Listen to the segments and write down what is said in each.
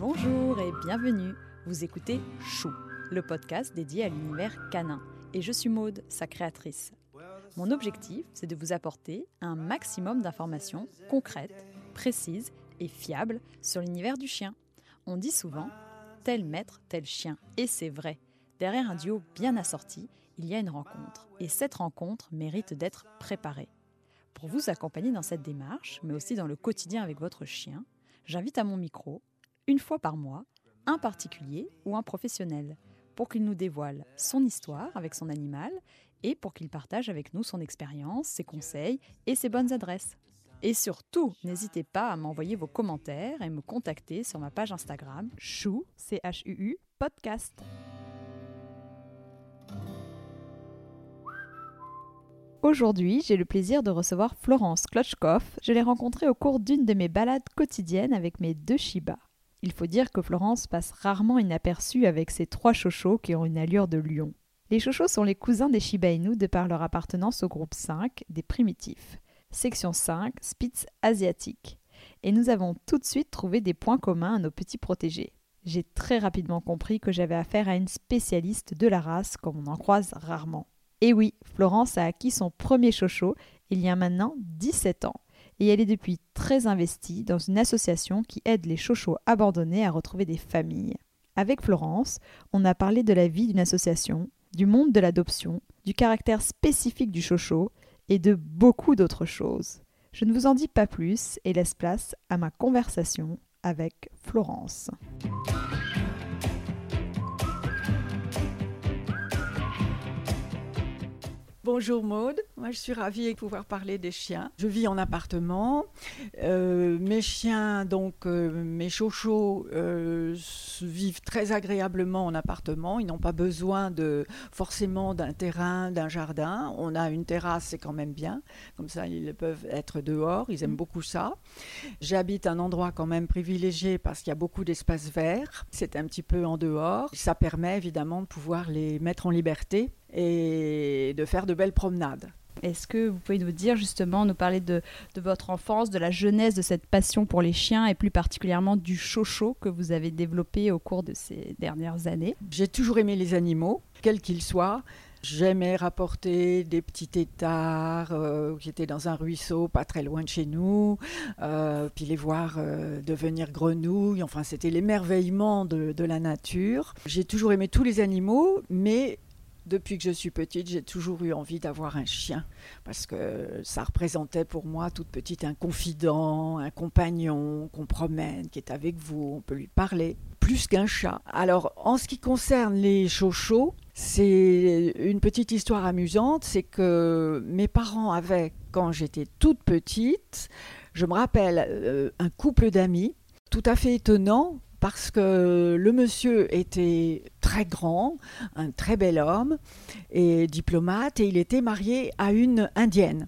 Bonjour et bienvenue. Vous écoutez Chou, le podcast dédié à l'univers canin. Et je suis Maude, sa créatrice. Mon objectif, c'est de vous apporter un maximum d'informations concrètes, précises et fiables sur l'univers du chien. On dit souvent tel maître, tel chien. Et c'est vrai. Derrière un duo bien assorti, il y a une rencontre. Et cette rencontre mérite d'être préparée. Pour vous accompagner dans cette démarche, mais aussi dans le quotidien avec votre chien, j'invite à mon micro une fois par mois, un particulier ou un professionnel, pour qu'il nous dévoile son histoire avec son animal et pour qu'il partage avec nous son expérience, ses conseils et ses bonnes adresses. Et surtout, n'hésitez pas à m'envoyer vos commentaires et me contacter sur ma page Instagram chou c podcast. Aujourd'hui, j'ai le plaisir de recevoir Florence Klotchkov. Je l'ai rencontrée au cours d'une de mes balades quotidiennes avec mes deux Shiba. Il faut dire que Florence passe rarement inaperçue avec ses trois chochos qui ont une allure de lion. Les chochos sont les cousins des Shiba Inu de par leur appartenance au groupe 5 des primitifs. Section 5, Spitz asiatique. Et nous avons tout de suite trouvé des points communs à nos petits protégés. J'ai très rapidement compris que j'avais affaire à une spécialiste de la race comme on en croise rarement. Et oui, Florence a acquis son premier chocho il y a maintenant 17 ans et elle est depuis très investie dans une association qui aide les chochos abandonnés à retrouver des familles. Avec Florence, on a parlé de la vie d'une association, du monde de l'adoption, du caractère spécifique du chocho et de beaucoup d'autres choses. Je ne vous en dis pas plus et laisse place à ma conversation avec Florence. Bonjour Maude, moi je suis ravie de pouvoir parler des chiens. Je vis en appartement. Euh, mes chiens, donc euh, mes chochos, euh, vivent très agréablement en appartement. Ils n'ont pas besoin de forcément d'un terrain, d'un jardin. On a une terrasse, c'est quand même bien. Comme ça, ils peuvent être dehors. Ils aiment beaucoup ça. J'habite un endroit quand même privilégié parce qu'il y a beaucoup d'espaces verts. C'est un petit peu en dehors. Ça permet évidemment de pouvoir les mettre en liberté et de faire de belles promenades. Est-ce que vous pouvez nous dire justement, nous parler de, votre enfance, de la jeunesse de cette passion pour les chiens et plus particulièrement du chocho que vous avez développé au cours de ces dernières années? J'ai toujours aimé les animaux, quels qu'ils soient. J'aimais rapporter des petits têtards euh, qui étaient dans un ruisseau pas très loin de chez nous, euh, puis les voir euh, devenir grenouilles. Enfin, c'était l'émerveillement de, de la nature. J'ai toujours aimé tous les animaux, mais depuis que je suis petite, j'ai toujours eu envie d'avoir un chien parce que ça représentait pour moi toute petite un confident, un compagnon qu'on promène, qui est avec vous, on peut lui parler, plus qu'un chat. Alors en ce qui concerne les chochos, c'est une petite histoire amusante, c'est que mes parents avaient, quand j'étais toute petite, je me rappelle euh, un couple d'amis tout à fait étonnant parce que le monsieur était très grand, un très bel homme et diplomate, et il était marié à une indienne,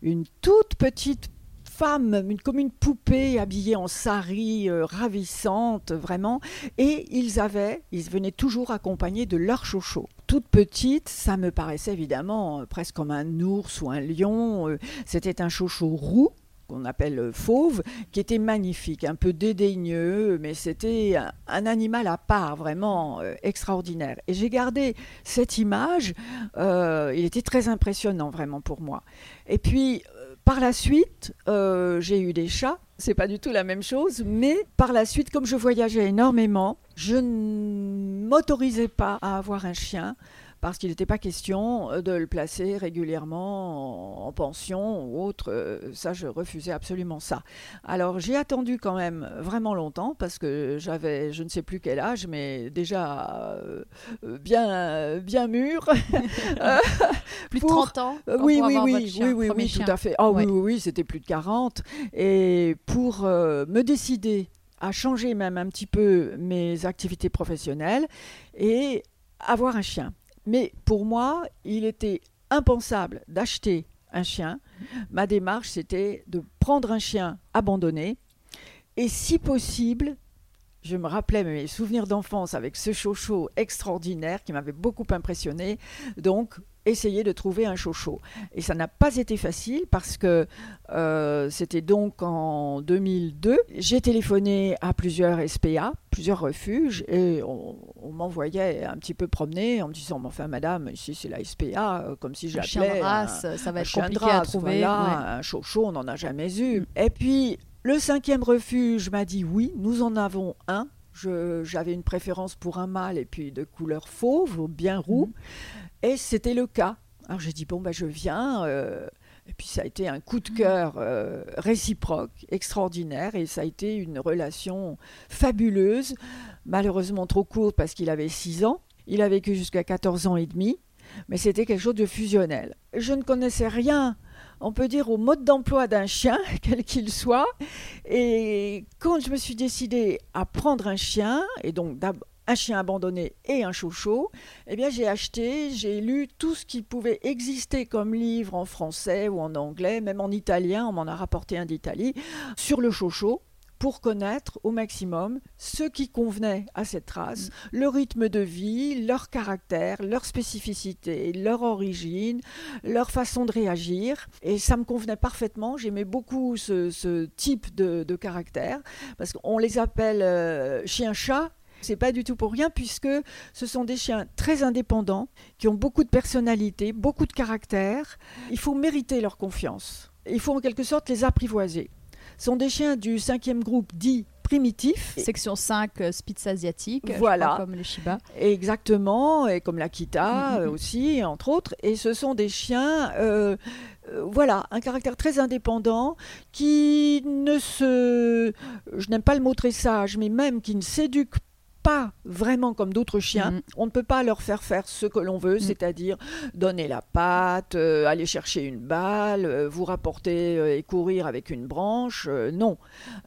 une toute petite femme, une, comme une poupée habillée en sari, euh, ravissante vraiment, et ils avaient, ils venaient toujours accompagnés de leur chocho. Toute petite, ça me paraissait évidemment euh, presque comme un ours ou un lion. Euh, c'était un chocho roux qu'on appelle euh, fauve, qui était magnifique, un peu dédaigneux, mais c'était un, animal à part, vraiment euh, extraordinaire. Et j'ai gardé cette image, euh, il était très impressionnant vraiment pour moi. Et puis, par la suite, j'ai eu des chats, c'est pas du tout la même chose, mais par la suite, comme je voyageais énormément, je ne m'autorisais pas à avoir un chien parce qu'il n'était pas question euh, de le placer régulièrement en, pension ou autre. Euh, ça, je refusais absolument ça. Alors, j'ai attendu quand même vraiment longtemps parce que j'avais, je ne sais plus quel âge, mais déjà euh, bien, bien mûr. plus de 30 ans Oui, oui, oui, oui, oui, tout à fait. Ah oui, oui, oui, c'était plus de 40. Et pour me décider à changer même un petit peu mes activités professionnelles et avoir un chien. Mais pour moi, il était impensable d'acheter un chien. Ma démarche, c'était de prendre un chien abandonné et, si possible, je me rappelais mes souvenirs d'enfance avec ce chocho extraordinaire qui m'avait beaucoup impressionné. Donc, essayer de trouver un chocho. Et ça n'a pas été facile parce que euh, c'était donc en 2002. J'ai téléphoné à plusieurs SPA, plusieurs refuges, et on, m'envoyait un petit peu promener en me disant Enfin, madame, ici c'est la SPA, euh, comme si j'appelais. Un chien ça va être compliqué à trouver. Un chocho, on n'en a jamais eu. Mm. Et puis, le cinquième refuge m'a dit Oui, nous en avons un. J'avais une préférence pour un mâle et puis de couleur fauve, bien roux. Mm. Et c'était le cas. Alors j'ai dit, bon, ben, je viens. Euh, et puis ça a été un coup de cœur euh, réciproque, extraordinaire. Et ça a été une relation fabuleuse, malheureusement trop courte parce qu'il avait 6 ans. Il a vécu jusqu'à 14 ans et demi. Mais c'était quelque chose de fusionnel. Je ne connaissais rien on peut dire, au mode d'emploi d'un chien, quel qu'il soit. Et quand je me suis décidée à prendre un chien, et donc un chien abandonné et un chouchou, eh bien j'ai acheté, j'ai lu tout ce qui pouvait exister comme livre en français ou en anglais, même en italien, on m'en a rapporté un d'Italie, sur le chouchou pour connaître au maximum ce qui convenait à cette race, mm. le rythme de vie, leur caractère, leur spécificité, leur origine, leur façon de réagir. Et ça me convenait parfaitement. J'aimais beaucoup ce, type de, caractère parce qu'on les appelle euh, chien-chat c'est pas du tout pour rien puisque ce sont des chiens très indépendants qui ont beaucoup de personnalité, beaucoup de caractère. Il faut mériter leur confiance. Il faut en quelque sorte les apprivoiser. Sont des chiens du cinquième groupe dit primitif. Section 5, euh, Spitz asiatique, voilà. comme les Shiba. Exactement, et comme l'Akita euh, aussi, entre autres. Et ce sont des chiens, euh, voilà, un caractère très indépendant qui ne se, je n'aime pas le mot très sage, mais même qui ne s'éduque pas vraiment comme d'autres chiens. Mm. On ne peut pas leur faire faire ce que l'on veut, mm. c'est-à-dire donner la patte, euh, aller chercher une balle, euh, vous rapporter euh, et courir avec une branche. non.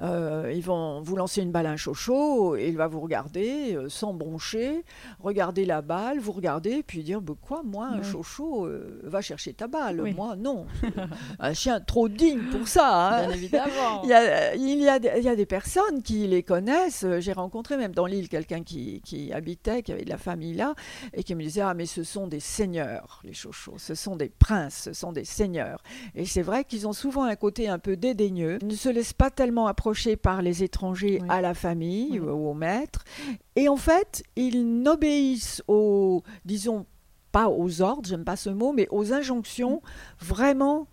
ils vont vous lancer une balle à un chocho et il va vous regarder sans broncher, regarder la balle, vous regarder, puis dire bah, Quoi, moi, un chocho va chercher ta balle Moi, non. un chien trop digne pour ça. Hein. Bien évidemment. il, y a, il, y a, il y a des personnes qui les connaissent. J'ai rencontré même dans l'île quelqu'un quelqu'un qui, habitait, qui avait de la famille là, et qui me disait Ah, mais ce sont des seigneurs, les chouchous, ce sont des princes, ce sont des seigneurs. Et c'est vrai qu'ils ont souvent un côté un peu dédaigneux, ils ne se laissent pas tellement approcher par les étrangers à la famille ou au maître. Et en fait, ils n'obéissent aux, disons, pas aux ordres, j'aime pas ce mot, mais aux injonctions vraiment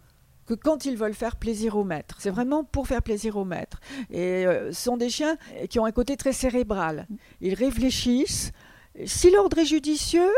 que quand ils veulent faire plaisir au maître. C'est vraiment pour faire plaisir au maître. Et euh, ce sont des chiens qui ont un côté très cérébral. Ils réfléchissent. Si l'ordre est judicieux,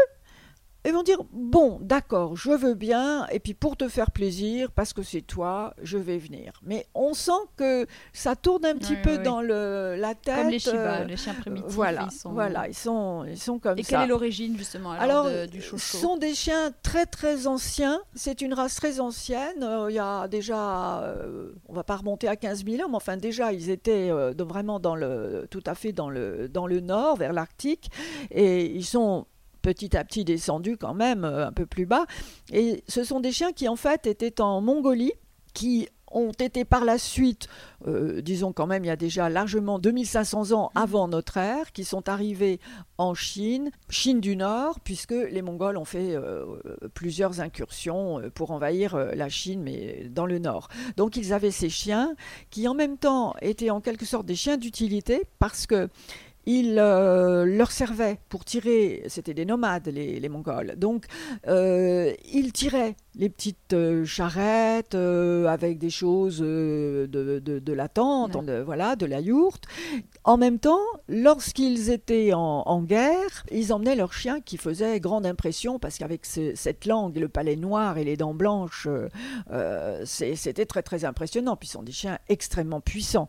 ils vont dire bon, d'accord, je veux bien, et puis pour te faire plaisir, parce que c'est toi, je vais venir. Mais on sent que ça tourne un petit peu dans le, la tête. Comme les Shiba, les chiens primitifs. Voilà, ils sont, voilà, ils sont, ils sont comme ça. Et quelle est l'origine justement alors, du chouchou Ce sont des chiens très très anciens. C'est une race très ancienne. Euh, il y a déjà, euh, on va pas remonter à 15 000 ans, mais enfin déjà ils étaient euh, vraiment dans le, tout à fait dans le, dans le nord, vers l'Arctique, et ils sont petit à petit descendu quand même euh, un peu plus bas. Et ce sont des chiens qui en fait étaient en Mongolie, qui ont été par la suite, euh, disons quand même, il y a déjà largement 2500 ans avant notre ère, qui sont arrivés en Chine, Chine du Nord, puisque les Mongols ont fait euh, plusieurs incursions pour envahir la Chine, mais dans le Nord. Donc ils avaient ces chiens qui en même temps étaient en quelque sorte des chiens d'utilité, parce que il euh, leur servait pour tirer, c'était des nomades les, Mongols, donc euh, ils tiraient les petites euh, charrettes avec des choses de, de, la tente, de, voilà, de la yourte. En même temps, lorsqu'ils étaient en, guerre, ils emmenaient leurs chiens qui faisaient grande impression parce qu'avec cette langue, le palais noir et les dents blanches, c'était très très impressionnant. Puis ils sont des chiens extrêmement puissants.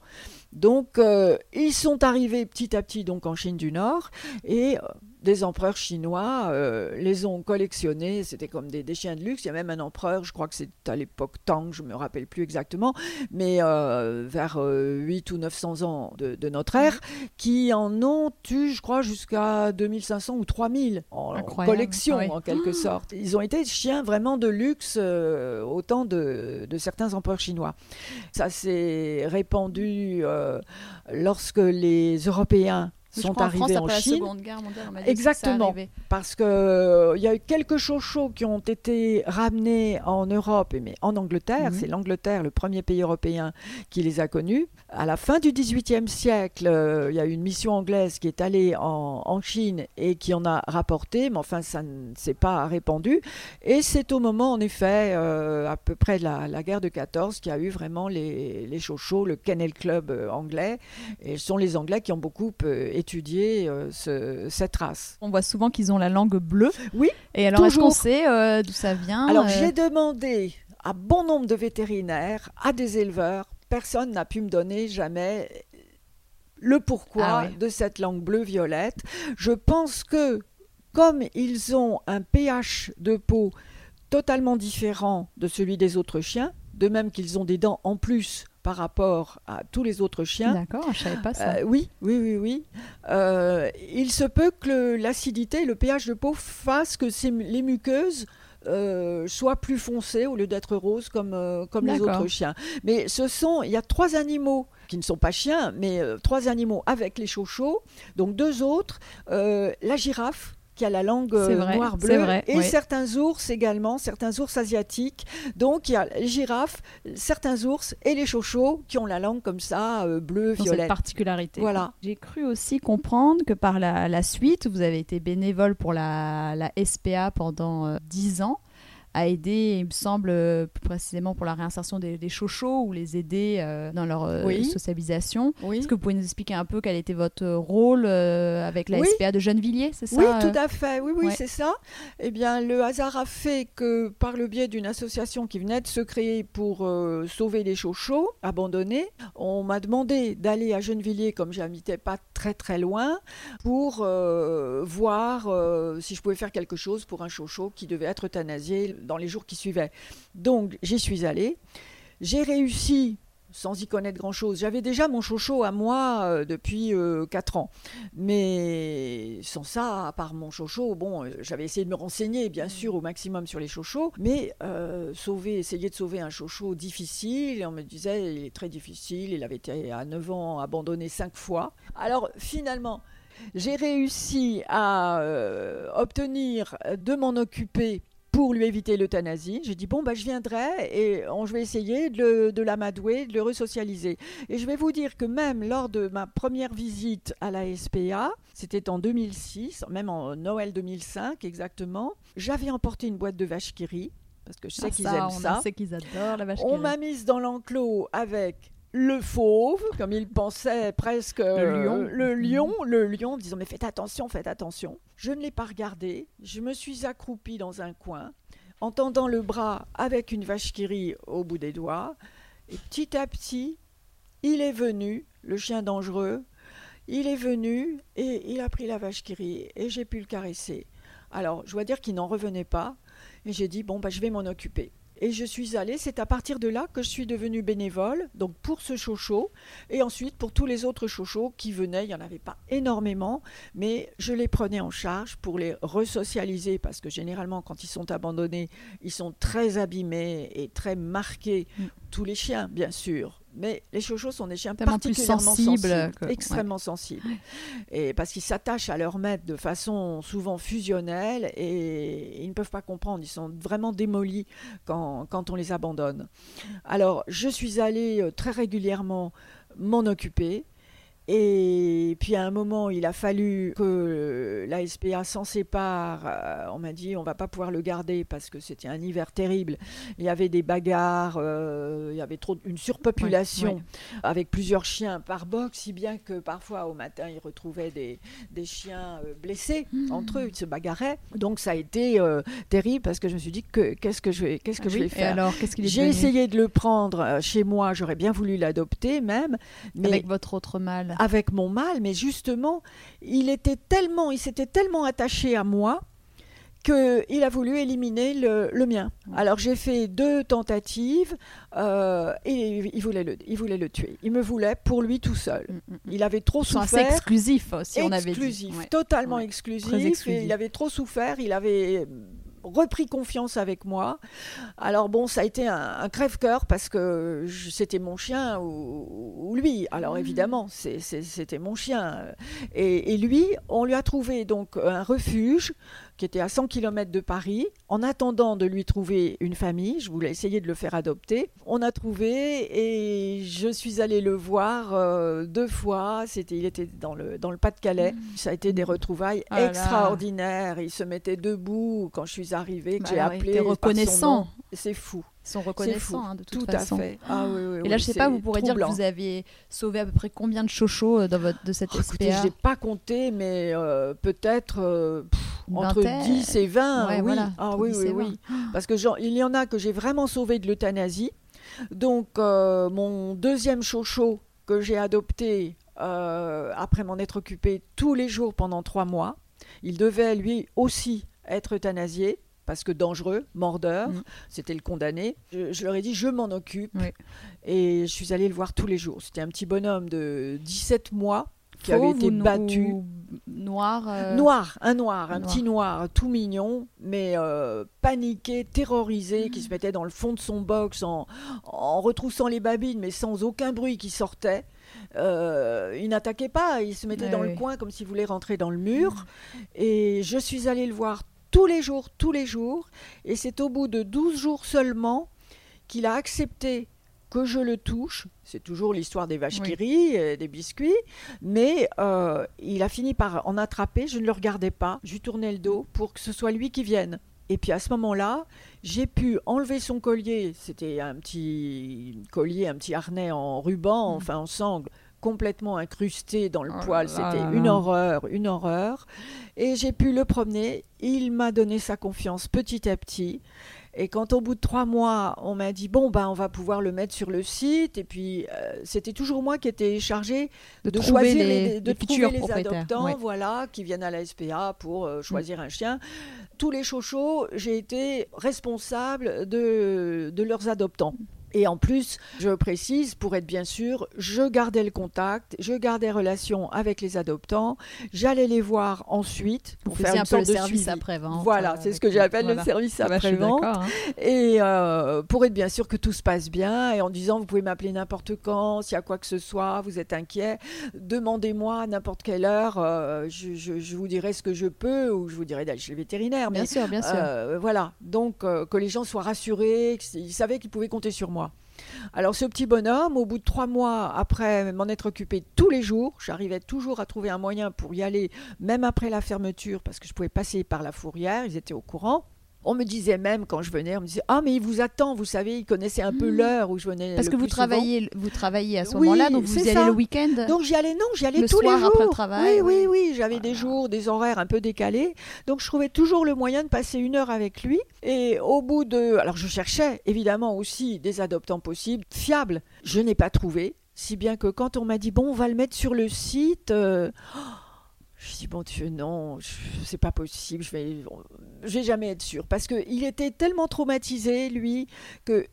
Donc, euh, ils sont arrivés petit à petit donc en Chine du Nord et euh, des empereurs chinois euh, les ont collectionnés. C'était comme des, des, chiens de luxe. Il y a même un empereur, je crois que c'est à l'époque Tang, je me rappelle plus exactement, mais euh, vers 8 ou 900 ans de, notre ère, qui en ont eu, je crois, jusqu'à 2500 ou 3000 en, collection, en quelque sorte. Ils ont été chiens vraiment de luxe au temps de, de, certains empereurs chinois. Ça s'est répandu lorsque les Européens sont arrivés en, Chine. Exactement, parce que euh, il y a eu quelques chochos qui ont été ramenés en Europe, mais en Angleterre. Mhm. C'est l'Angleterre, le premier pays européen, qui les a connus. À la fin du XVIIIe siècle, euh, il y a eu une mission anglaise qui est allée en, Chine et qui en a rapporté, mais enfin ça ne s'est pas répandu. Et c'est au moment, en effet, euh, à peu près de la, guerre de 14, qu'il y a eu vraiment les, les chochos, le Kennel Club anglais. Et ce sont les Anglais qui ont beaucoup étudier euh, cette race. On voit souvent qu'ils ont la langue bleue. Oui. Et alors, est-ce qu'on sait euh, d'où ça vient Alors, euh j'ai demandé à bon nombre de vétérinaires, à des éleveurs. Personne n'a pu me donner jamais le pourquoi ah de cette langue bleu-violette. Je pense que comme ils ont un pH de peau totalement différent de celui des autres chiens, de même qu'ils ont des dents en plus par rapport à tous les autres chiens. D'accord, je savais pas ça. Euh, oui, oui, oui, oui. Euh, il se peut que l'acidité, le pH de peau fasse que les muqueuses euh, soient plus foncées au lieu d'être roses comme, comme les autres chiens. Mais ce sont, il y a trois animaux qui ne sont pas chiens, mais trois animaux avec les chochos, donc deux autres, la girafe, qui a la langue euh, noire-bleue, et certains ours également, certains ours asiatiques. Donc il y a les girafes, certains ours et les chochos qui ont la langue comme ça, euh, bleu, violet. Cette particularité. Voilà. J'ai cru aussi comprendre que par la, suite, vous avez été bénévole pour la, la SPA pendant euh, dix ans à aider, il me semble, euh, plus précisément pour la réinsertion des, des chochos ou les aider euh, dans leur euh, socialisation. Est-ce que vous pouvez nous expliquer un peu quel était votre rôle avec la SPA de Gennevilliers, c'est ça Oui, tout à fait. Oui, oui, c'est ça. Eh bien, le hasard a fait que par le biais d'une association qui venait de se créer pour sauver les chochos abandonnés, on m'a demandé d'aller à Gennevilliers, comme j'habitais pas très très loin, pour voir si je pouvais faire quelque chose pour un chocho qui devait être euthanasié dans les jours qui suivaient. Donc j'y suis allée. J'ai réussi sans y connaître grand-chose. J'avais déjà mon chocho à moi euh, depuis euh, 4 ans. Mais sans ça, à part mon chocho, bon, euh, j'avais essayé de me renseigner, bien sûr, au maximum sur les chochos. Mais euh, sauver, essayer de sauver un chocho difficile, on me disait, il est très difficile, il avait été à 9 ans abandonné 5 fois. Alors finalement, j'ai réussi à obtenir de m'en occuper pour lui éviter l'euthanasie. J'ai dit, bon, bah, je viendrai et je vais essayer de, de l'amadouer, de le resocialiser. Et je vais vous dire que même lors de ma première visite à la SPA, c'était en 2006, même en Noël 2005 exactement, j'avais emporté une boîte de vaches qui parce que je sais ah, qu'ils aiment on ça. Sait qu'ils adorent la vache On m'a mise dans l'enclos avec le fauve, comme il pensait presque le lion, le lion, le lion, disant mais faites attention, faites attention. Je ne l'ai pas regardé, je me suis accroupie dans un coin, en tendant le bras avec une vache qui rit au bout des doigts, et petit à petit, il est venu, le chien dangereux, il est venu et il a pris la vache qui rit et j'ai pu le caresser. Alors, je dois dire qu'il n'en revenait pas et j'ai dit bon bah je vais m'en occuper. Et je suis allée, c'est à partir de là que je suis devenue bénévole, donc pour ce chocho, et ensuite pour tous les autres chochos qui venaient, il n'y en avait pas énormément, mais je les prenais en charge pour les resocialiser, parce que généralement quand ils sont abandonnés, ils sont très abîmés et très marqués, mm. tous les chiens bien sûr, mais les chochos sont des chiens particulièrement sensibles, extrêmement sensibles. Et parce qu'ils s'attachent à leur maître de façon souvent fusionnelle et ils ne peuvent pas comprendre. Ils sont vraiment démolis quand, quand on les abandonne. Alors, je suis allée euh, très régulièrement m'en occuper. Et puis à un moment, il a fallu que la SPA s'en sépare. Euh, on m'a dit on va pas pouvoir le garder parce que c'était un hiver terrible. Il y avait des bagarres, euh, il y avait trop une surpopulation avec plusieurs chiens par box, si bien que parfois au matin ils retrouvaient des, des chiens euh, blessés mmh. entre eux, ils se bagarraient. Donc ça a été terrible parce que je me suis dit que qu'est-ce que je vais qu'est-ce que je vais faire. alors qu'est-ce qu'il J'ai essayé de le prendre chez moi. J'aurais bien voulu l'adopter même, mais avec votre autre mâle. Avec mon mâle, mais justement, il était tellement, il s'était tellement attaché à moi qu'il a voulu éliminer le, le mien. Alors j'ai fait deux tentatives euh, et il voulait, le, il voulait le tuer. Il me voulait pour lui tout seul. Mm, mm, mm. Il avait trop Ils sont assez souffert. exclusifs aussi, on avait dit. exclusif, totalement Ouais. exclusif. Et exclusif. il avait trop souffert, il avait repris confiance avec moi. Alors bon, ça a été un, un crève-cœur parce que c'était mon chien ou, ou lui. Alors Mmh. évidemment, c'était mon chien. Et, et lui, on lui a trouvé donc un refuge qui était à 100 km de Paris. En attendant de lui trouver une famille, je voulais essayer de le faire adopter. On a trouvé et je suis allée le voir euh, deux fois. C'était, il était dans le, dans le Pas-de-Calais. Ça a été des retrouvailles Ah extraordinaires. Il se mettait debout quand je suis arrivée, que Bah j'ai appelé. reconnaissant. C'est fou. Ils sont reconnaissants hein, de toute Tout façon. à fait. Ah, oui, oui, Et là, oui, je sais pas, vous pourrez dire que vous avez sauvé à peu près combien de chochos euh, dans votre, de cette Oh, écoutez, SPA je n'ai pas compté, mais euh, peut-être euh, entre vingtaine. 10 et 20. Ouais, oui. voilà, ah, oui, 10 oui, oui. Parce que genre, il y en a que j'ai vraiment sauvé de l'euthanasie. Donc, euh, mon deuxième chocho que j'ai adopté euh, après m'en être occupé tous les jours pendant trois mois, il devait lui aussi être euthanasié. Parce que dangereux, mordeur, Mm. c'était le condamné. Je, je leur ai dit, je m'en occupe. Oui. Et je suis allée le voir tous les jours. C'était un petit bonhomme de 17 mois qui avait été battu. Noir. euh, Noir, un noir, un noir. petit noir, tout mignon, mais euh, paniqué, terrorisé, qui se mettait dans le fond de son box en, en retroussant les babines, mais sans aucun bruit qui sortait. Euh, il n'attaquait pas, il se mettait Ouais, dans le coin comme s'il voulait rentrer dans le mur. Et je suis allée le voir tous les jours, tous les jours. Et c'est au bout de 12 jours seulement qu'il a accepté que je le touche. C'est toujours l'histoire des vaches qui rient, et des biscuits. Mais euh, il a fini par en attraper. Je ne le regardais pas. Je lui tournais le dos pour que ce soit lui qui vienne. Et puis à ce moment-là, j'ai pu enlever son collier. C'était un petit collier, un petit harnais en ruban, enfin en sangle, complètement incrusté dans le Oh poil. C'était une horreur, une horreur. Et j'ai pu le promener. Il m'a donné sa confiance petit à petit. Et quand au bout de trois mois, on m'a dit bon ben on va pouvoir le mettre sur le site, et puis euh, c'était toujours moi qui étais chargée de, choisir les, les, de les trouver les adoptants, ouais. voilà, qui viennent à la SPA pour Mm. euh, choisir un chien. Tous les chochos, j'ai été responsable de, de leurs adoptants. Et en plus, je précise, pour être bien sûr, je gardais le contact, je gardais relation avec les adoptants, j'allais les voir ensuite pour faire un une peu le de service après-vente. Voilà, euh, c'est ce que j'appelle Voilà. le service bah, après-vente. hein. Et euh, pour être bien sûr que tout se passe bien, et en disant vous pouvez m'appeler n'importe quand, s'il y a quoi que ce soit, vous êtes inquiet, demandez-moi à n'importe quelle heure, euh, je, je- je vous dirai ce que je peux, ou je vous dirai d'aller chez le vétérinaire. Bien Mais sûr, bien sûr. euh, voilà, donc que les gens soient rassurés, qu'ils savaient qu'ils pouvaient compter sur moi. Alors ce petit bonhomme, au bout de trois mois après m'en être occupé tous les jours, j'arrivais toujours à trouver un moyen pour y aller, même après la fermeture, parce que je pouvais passer par la fourrière, ils étaient au courant. On me disait même quand je venais, on me disait ah mais il vous attend, vous savez, il connaissait un peu l'heure où je venais. Parce le que vous plus souvent. travaillez, vous travaillez à ce Oui, moment-là, donc vous y allez le week-end. Donc j'y allais, non, j'y allais Le tous les jours. après le travail, oui, oui, oui. j'avais des jours, des horaires un peu décalés. Donc je trouvais toujours le moyen de passer une heure avec lui. Et au bout de... Alors je cherchais évidemment aussi des adoptants possibles, fiables. Je n'ai pas trouvé. Si bien que quand on m'a dit, bon, on va le mettre sur le site... euh, Je dis bon Dieu non, c'est pas possible, je vais, je vais jamais être sûre parce que il était tellement traumatisé lui que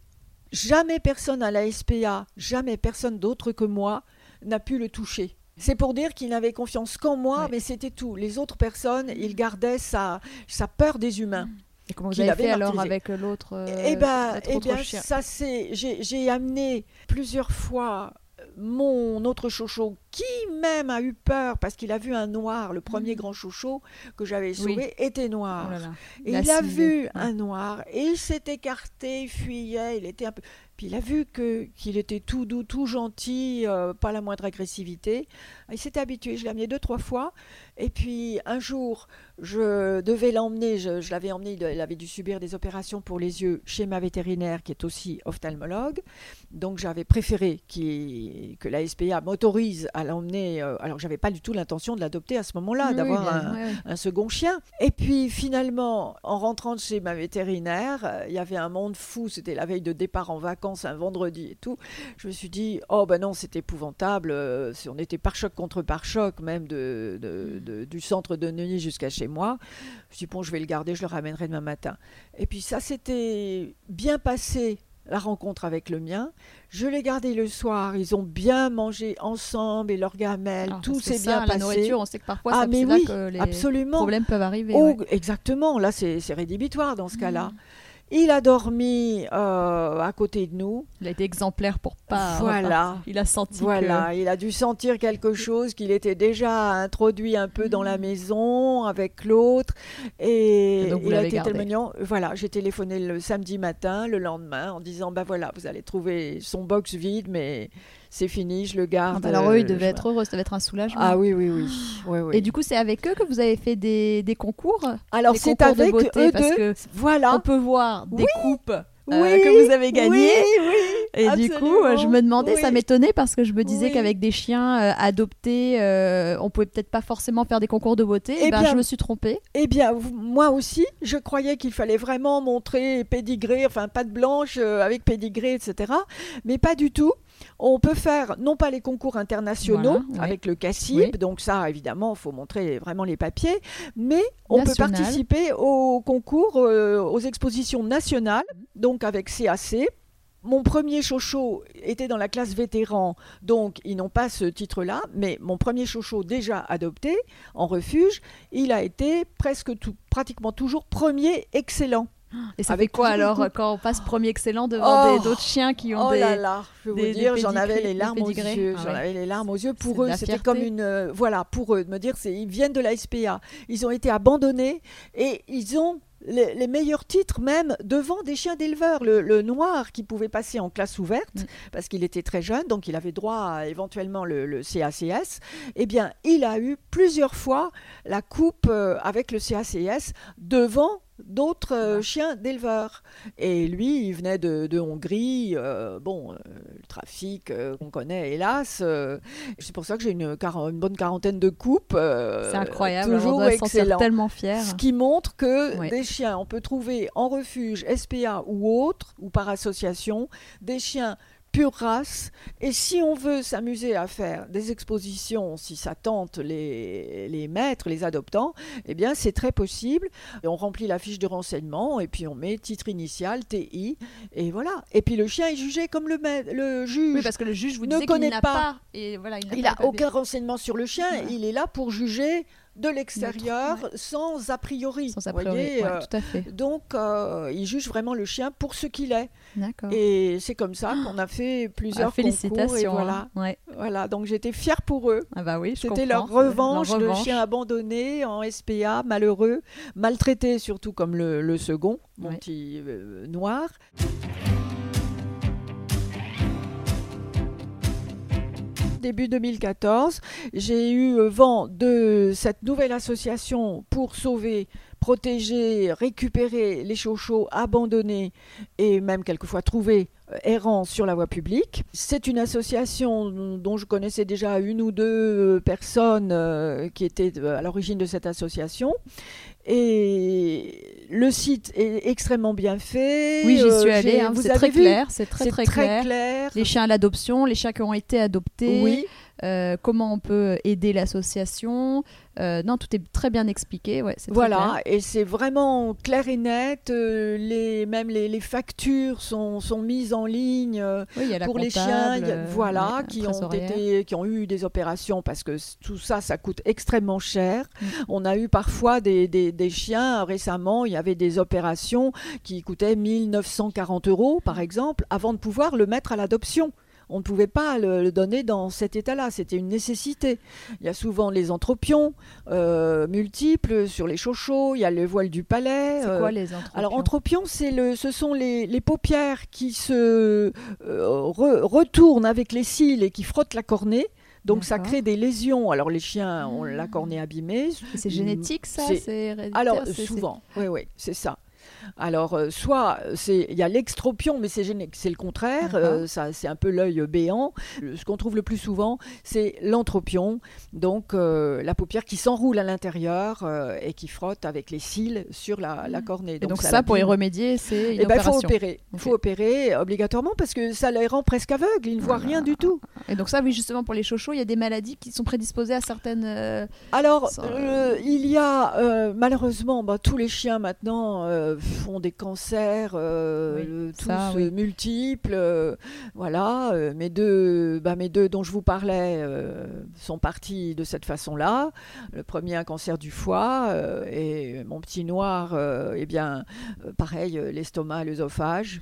jamais personne à la SPA, jamais personne d'autre que moi n'a pu le toucher. C'est pour dire qu'il n'avait confiance qu'en moi, Ouais. mais c'était tout. Les autres personnes, il gardait sa, sa peur des humains. Et comment vous avez fait alors avec l'autre euh, Eh ben, eh bien, ça c'est, j'ai amené plusieurs fois mon autre chocho qui même a eu peur parce qu'il a vu un noir, le premier grand chocho que j'avais sauvé était noir. Oh là là. Et Il a il a ciblé, vu ouais. un noir et il s'est écarté, il fuyait, il était un peu. Puis il a vu que qu'il était tout doux, tout gentil, euh, pas la moindre agressivité. Il s'était habitué. Je l'ai amené deux trois fois Et puis un jour, je devais l'emmener, je, je l'avais emmené, il avait dû subir des opérations pour les yeux chez ma vétérinaire qui est aussi ophtalmologue. Donc j'avais préféré qu'il- que la SPA m'autorise à l'emmener, euh, alors que j'avais pas du tout l'intention de l'adopter à ce moment-là, Oui, d'avoir un, second chien. Et puis finalement, en rentrant de chez ma vétérinaire, euh, il y avait un monde fou, c'était la veille de départ en vacances, un vendredi et tout. Je me suis dit, oh ben non, c'est épouvantable, euh, on était par choc contre par choc, même de, de- de- du centre de Neuilly jusqu'à chez moi. Je me suis dit, bon, je vais le garder, je le ramènerai demain matin. Et puis ça s'était bien passé. La rencontre avec le mien, je l'ai gardé le soir. Ils ont bien mangé ensemble et leur gamelle, Alors, tout s'est bien La passé. nourriture, on sait que parfois, ah ça- mais là oui, que les absolument. problèmes peuvent arriver. Oh, ouais. exactement, là c'est c'est rédhibitoire dans ce cas-là. Il a dormi euh, à côté de nous. Il a été exemplaire pour pas. Voilà. repartir. Il a senti Voilà, il a dû sentir quelque chose, qu'il était déjà introduit un peu dans la Mm. maison avec l'autre. Et, Et donc, vous il a été tellement mignon. Voilà, j'ai téléphoné le samedi matin, le lendemain, en disant bah voilà, vous allez trouver son box vide, mais c'est fini, je le. Ah garde. bah alors eux, ils euh, devaient être heureux, ça devait être un soulagement. Ah oui, oui, oui. oui, oui. Et du coup, c'est avec eux que vous avez fait des, des concours? Alors c'est concours de avec beauté, eux parce deux. que Voilà. On peut voir des coupes euh, que vous avez oui. Et du coup, euh, je me demandais, ça m'étonnait parce que je me disais qu'avec des chiens euh, adoptés, euh, on pouvait peut-être pas forcément faire des concours de beauté. Eh Eh ben, bien, je me suis trompée. Eh bien, moi aussi, je croyais qu'il fallait vraiment montrer pédigré, enfin patte blanche avec pédigré, etc. Mais pas du tout. On peut faire non pas les concours internationaux Voilà, ouais. avec le CACIB, Oui. donc ça évidemment, il faut montrer vraiment les papiers, mais on National. peut participer au concours, euh, aux expositions nationales, donc avec CAC. Mon premier chocho était dans la classe vétéran, donc ils n'ont pas ce titre-là, mais mon premier chocho déjà adopté en refuge, il a été presque tout, pratiquement toujours premier excellent. Et ça Avec fait quoi alors quand on passe premier excellent devant Oh. d'autres chiens qui ont Oh des. là là, je vais des- vous des dire, j'en avais les larmes aux yeux. Ah J'en ouais. avais les larmes aux yeux. Pour eux, c'était comme une, euh, voilà, pour eux, de me dire, ils viennent de la SPA. Ils ont été abandonnés et ils ont les, les meilleurs titres même devant des chiens d'éleveurs. Le, le noir qui pouvait passer en classe ouverte Mm. parce qu'il était très jeune, donc il avait droit à éventuellement le, le CACS. Eh bien, il a eu plusieurs fois la coupe euh, avec le CACS devant d'autres euh, chiens d'éleveurs. Et lui, il venait de, de Hongrie. euh, bon, euh, le trafic qu'on connaît, hélas. c'est pour ça que j'ai une, bonne quarantaine de coupes. C'est incroyable. Toujours on doit se excellent. tellement fier. Ce qui montre que des chiens, on peut trouver en refuge, SPA ou autre, ou par association, des chiens pure race. Et si on veut s'amuser à faire des expositions, si ça tente les, les maîtres, les adoptants, eh bien c'est très possible. Et on remplit la fiche de renseignement et puis on met titre initial, TI, et voilà. Et puis le chien est jugé comme le, maître- le juge. Oui, parce que le juge vous ne connaît n'a pas. pas. Et voilà, il n'a aucun renseignement sur le chien, il est là pour juger de l'extérieur sans a priori. Sans a priori. voyez, ouais, euh, tout à fait. donc, euh, il juge vraiment le chien pour ce qu'il est. Et c'est comme ça qu'on a fait Ah, plusieurs concours. Et félicitations. voilà. hein. Ouais. voilà. Donc, j'étais fière pour eux. Ah bah oui, C'était leur revanche, Leur de revanche. chien abandonné en SPA, malheureux, maltraité surtout comme le, le second, mon petit euh, noir. Début 2014, j'ai eu euh, vent de cette nouvelle association pour sauver, protéger, récupérer les chochos abandonnés et même quelquefois trouvés euh, errants sur la voie publique. C'est une association dont je connaissais déjà une ou deux euh, personnes euh, qui étaient à l'origine de cette association. Et le site est extrêmement bien fait. Oui, j'y suis allée. hein, vous c'est très clair. C'est très très, clair. clair. Les chiens à l'adoption, les chiens qui ont été adoptés. Oui, euh, comment on peut aider l'association? Euh, non, tout est très bien expliqué. Ouais, voilà, et c'est vraiment clair et net. euh, les, même les, les factures sont, sont mises en ligne. Oui, il y a la pour les chiens, il y a- voilà, ouais, qui ont été, qui ont eu des opérations parce que tout ça, ça coûte extrêmement cher. Mm. On a eu parfois des, des, des chiens récemment, il y avait des opérations qui coûtaient 1940 euros, par exemple, avant de pouvoir le mettre à l'adoption. On ne pouvait pas le, le donner dans cet état-là, c'était une nécessité. Il y a souvent les anthropions euh, multiples sur les chochos, il y a le voile du palais. C'est euh, quoi les anthropions alors, anthropion, c'est le, ce sont les, les paupières qui se euh, re- retournent avec les cils et qui frottent la cornée. Donc ça crée des lésions. Alors les chiens ont Ah. la cornée abîmée. C'est génétique ça C'est- Alors souvent, oui, oui, c'est ça. Alors, euh, soit c'est il y a l'extropion, mais c'est le contraire. Euh, ça, c'est un peu l'œil béant. Ce qu'on trouve le plus souvent, c'est l'entropion, donc euh, la paupière qui s'enroule à l'intérieur euh, et qui frotte avec les cils sur la, la cornée. Et donc ça, pour y remédier, c'est une Eh ben, faut opérer. Il faut opérer obligatoirement parce que ça les rend presque aveugles. Ils ne voient Voilà. rien du tout. Et donc ça, oui, justement, pour les chochos, il y a des maladies qui sont prédisposées à certaines... euh, Alors, Sans- euh, il y a euh, malheureusement, bah, tous les chiens maintenant euh, font des cancers, euh, Oui, tous ça, euh, oui. multiples. euh, voilà, mes deux, bah, mes deux dont je vous parlais sont partis de cette façon-là. Le premier, un cancer du foie, et mon petit noir, eh bien, pareil, l'estomac, l'œsophage.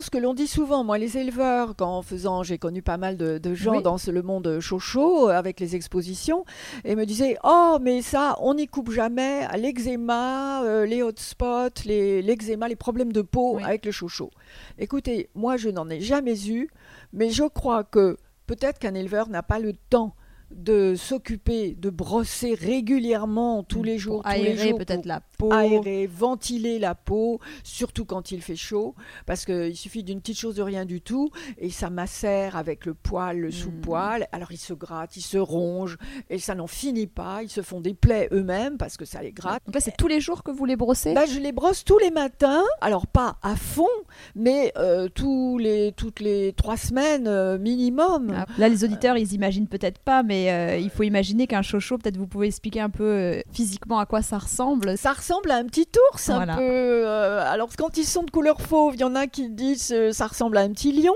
Ce que l'on dit souvent, moi, les éleveurs, quand en faisant, j'ai connu pas mal de, de gens Oui. dans ce- le monde chaud avec les expositions, et me disaient Oh, mais ça, on n'y coupe jamais à l'eczéma, euh, les hotspots, les- l'eczéma, les problèmes de peau Oui. avec le chocho. Écoutez, moi, je n'en ai jamais eu, mais je crois que peut-être qu'un éleveur n'a pas le temps de s'occuper, de brosser régulièrement tous les jours, pour tous les aérer jours, peut-être la peau. aérer, ventiler la peau, surtout quand il fait chaud, parce qu'il suffit d'une petite chose de rien du tout, et ça macère avec le poil, Hmm. le sous-poil, alors ils se grattent, ils se rongent, et ça n'en finit pas, ils se font des plaies eux-mêmes, parce que ça les gratte. Donc là, c'est tous les jours que vous les brossez? Bah, je les brosse tous les matins, alors pas à fond, mais euh, tous les, toutes les trois semaines euh, minimum. Ah, Là, les auditeurs, ils imaginent peut-être pas, mais euh, il faut imaginer qu'un chocho, peut-être vous pouvez expliquer un peu physiquement à quoi ça ressemble. Ça ressemble à un petit ours, Voilà. un peu. euh, alors, quand ils sont de couleur fauve, il y en a qui disent euh, ça ressemble à un petit lion,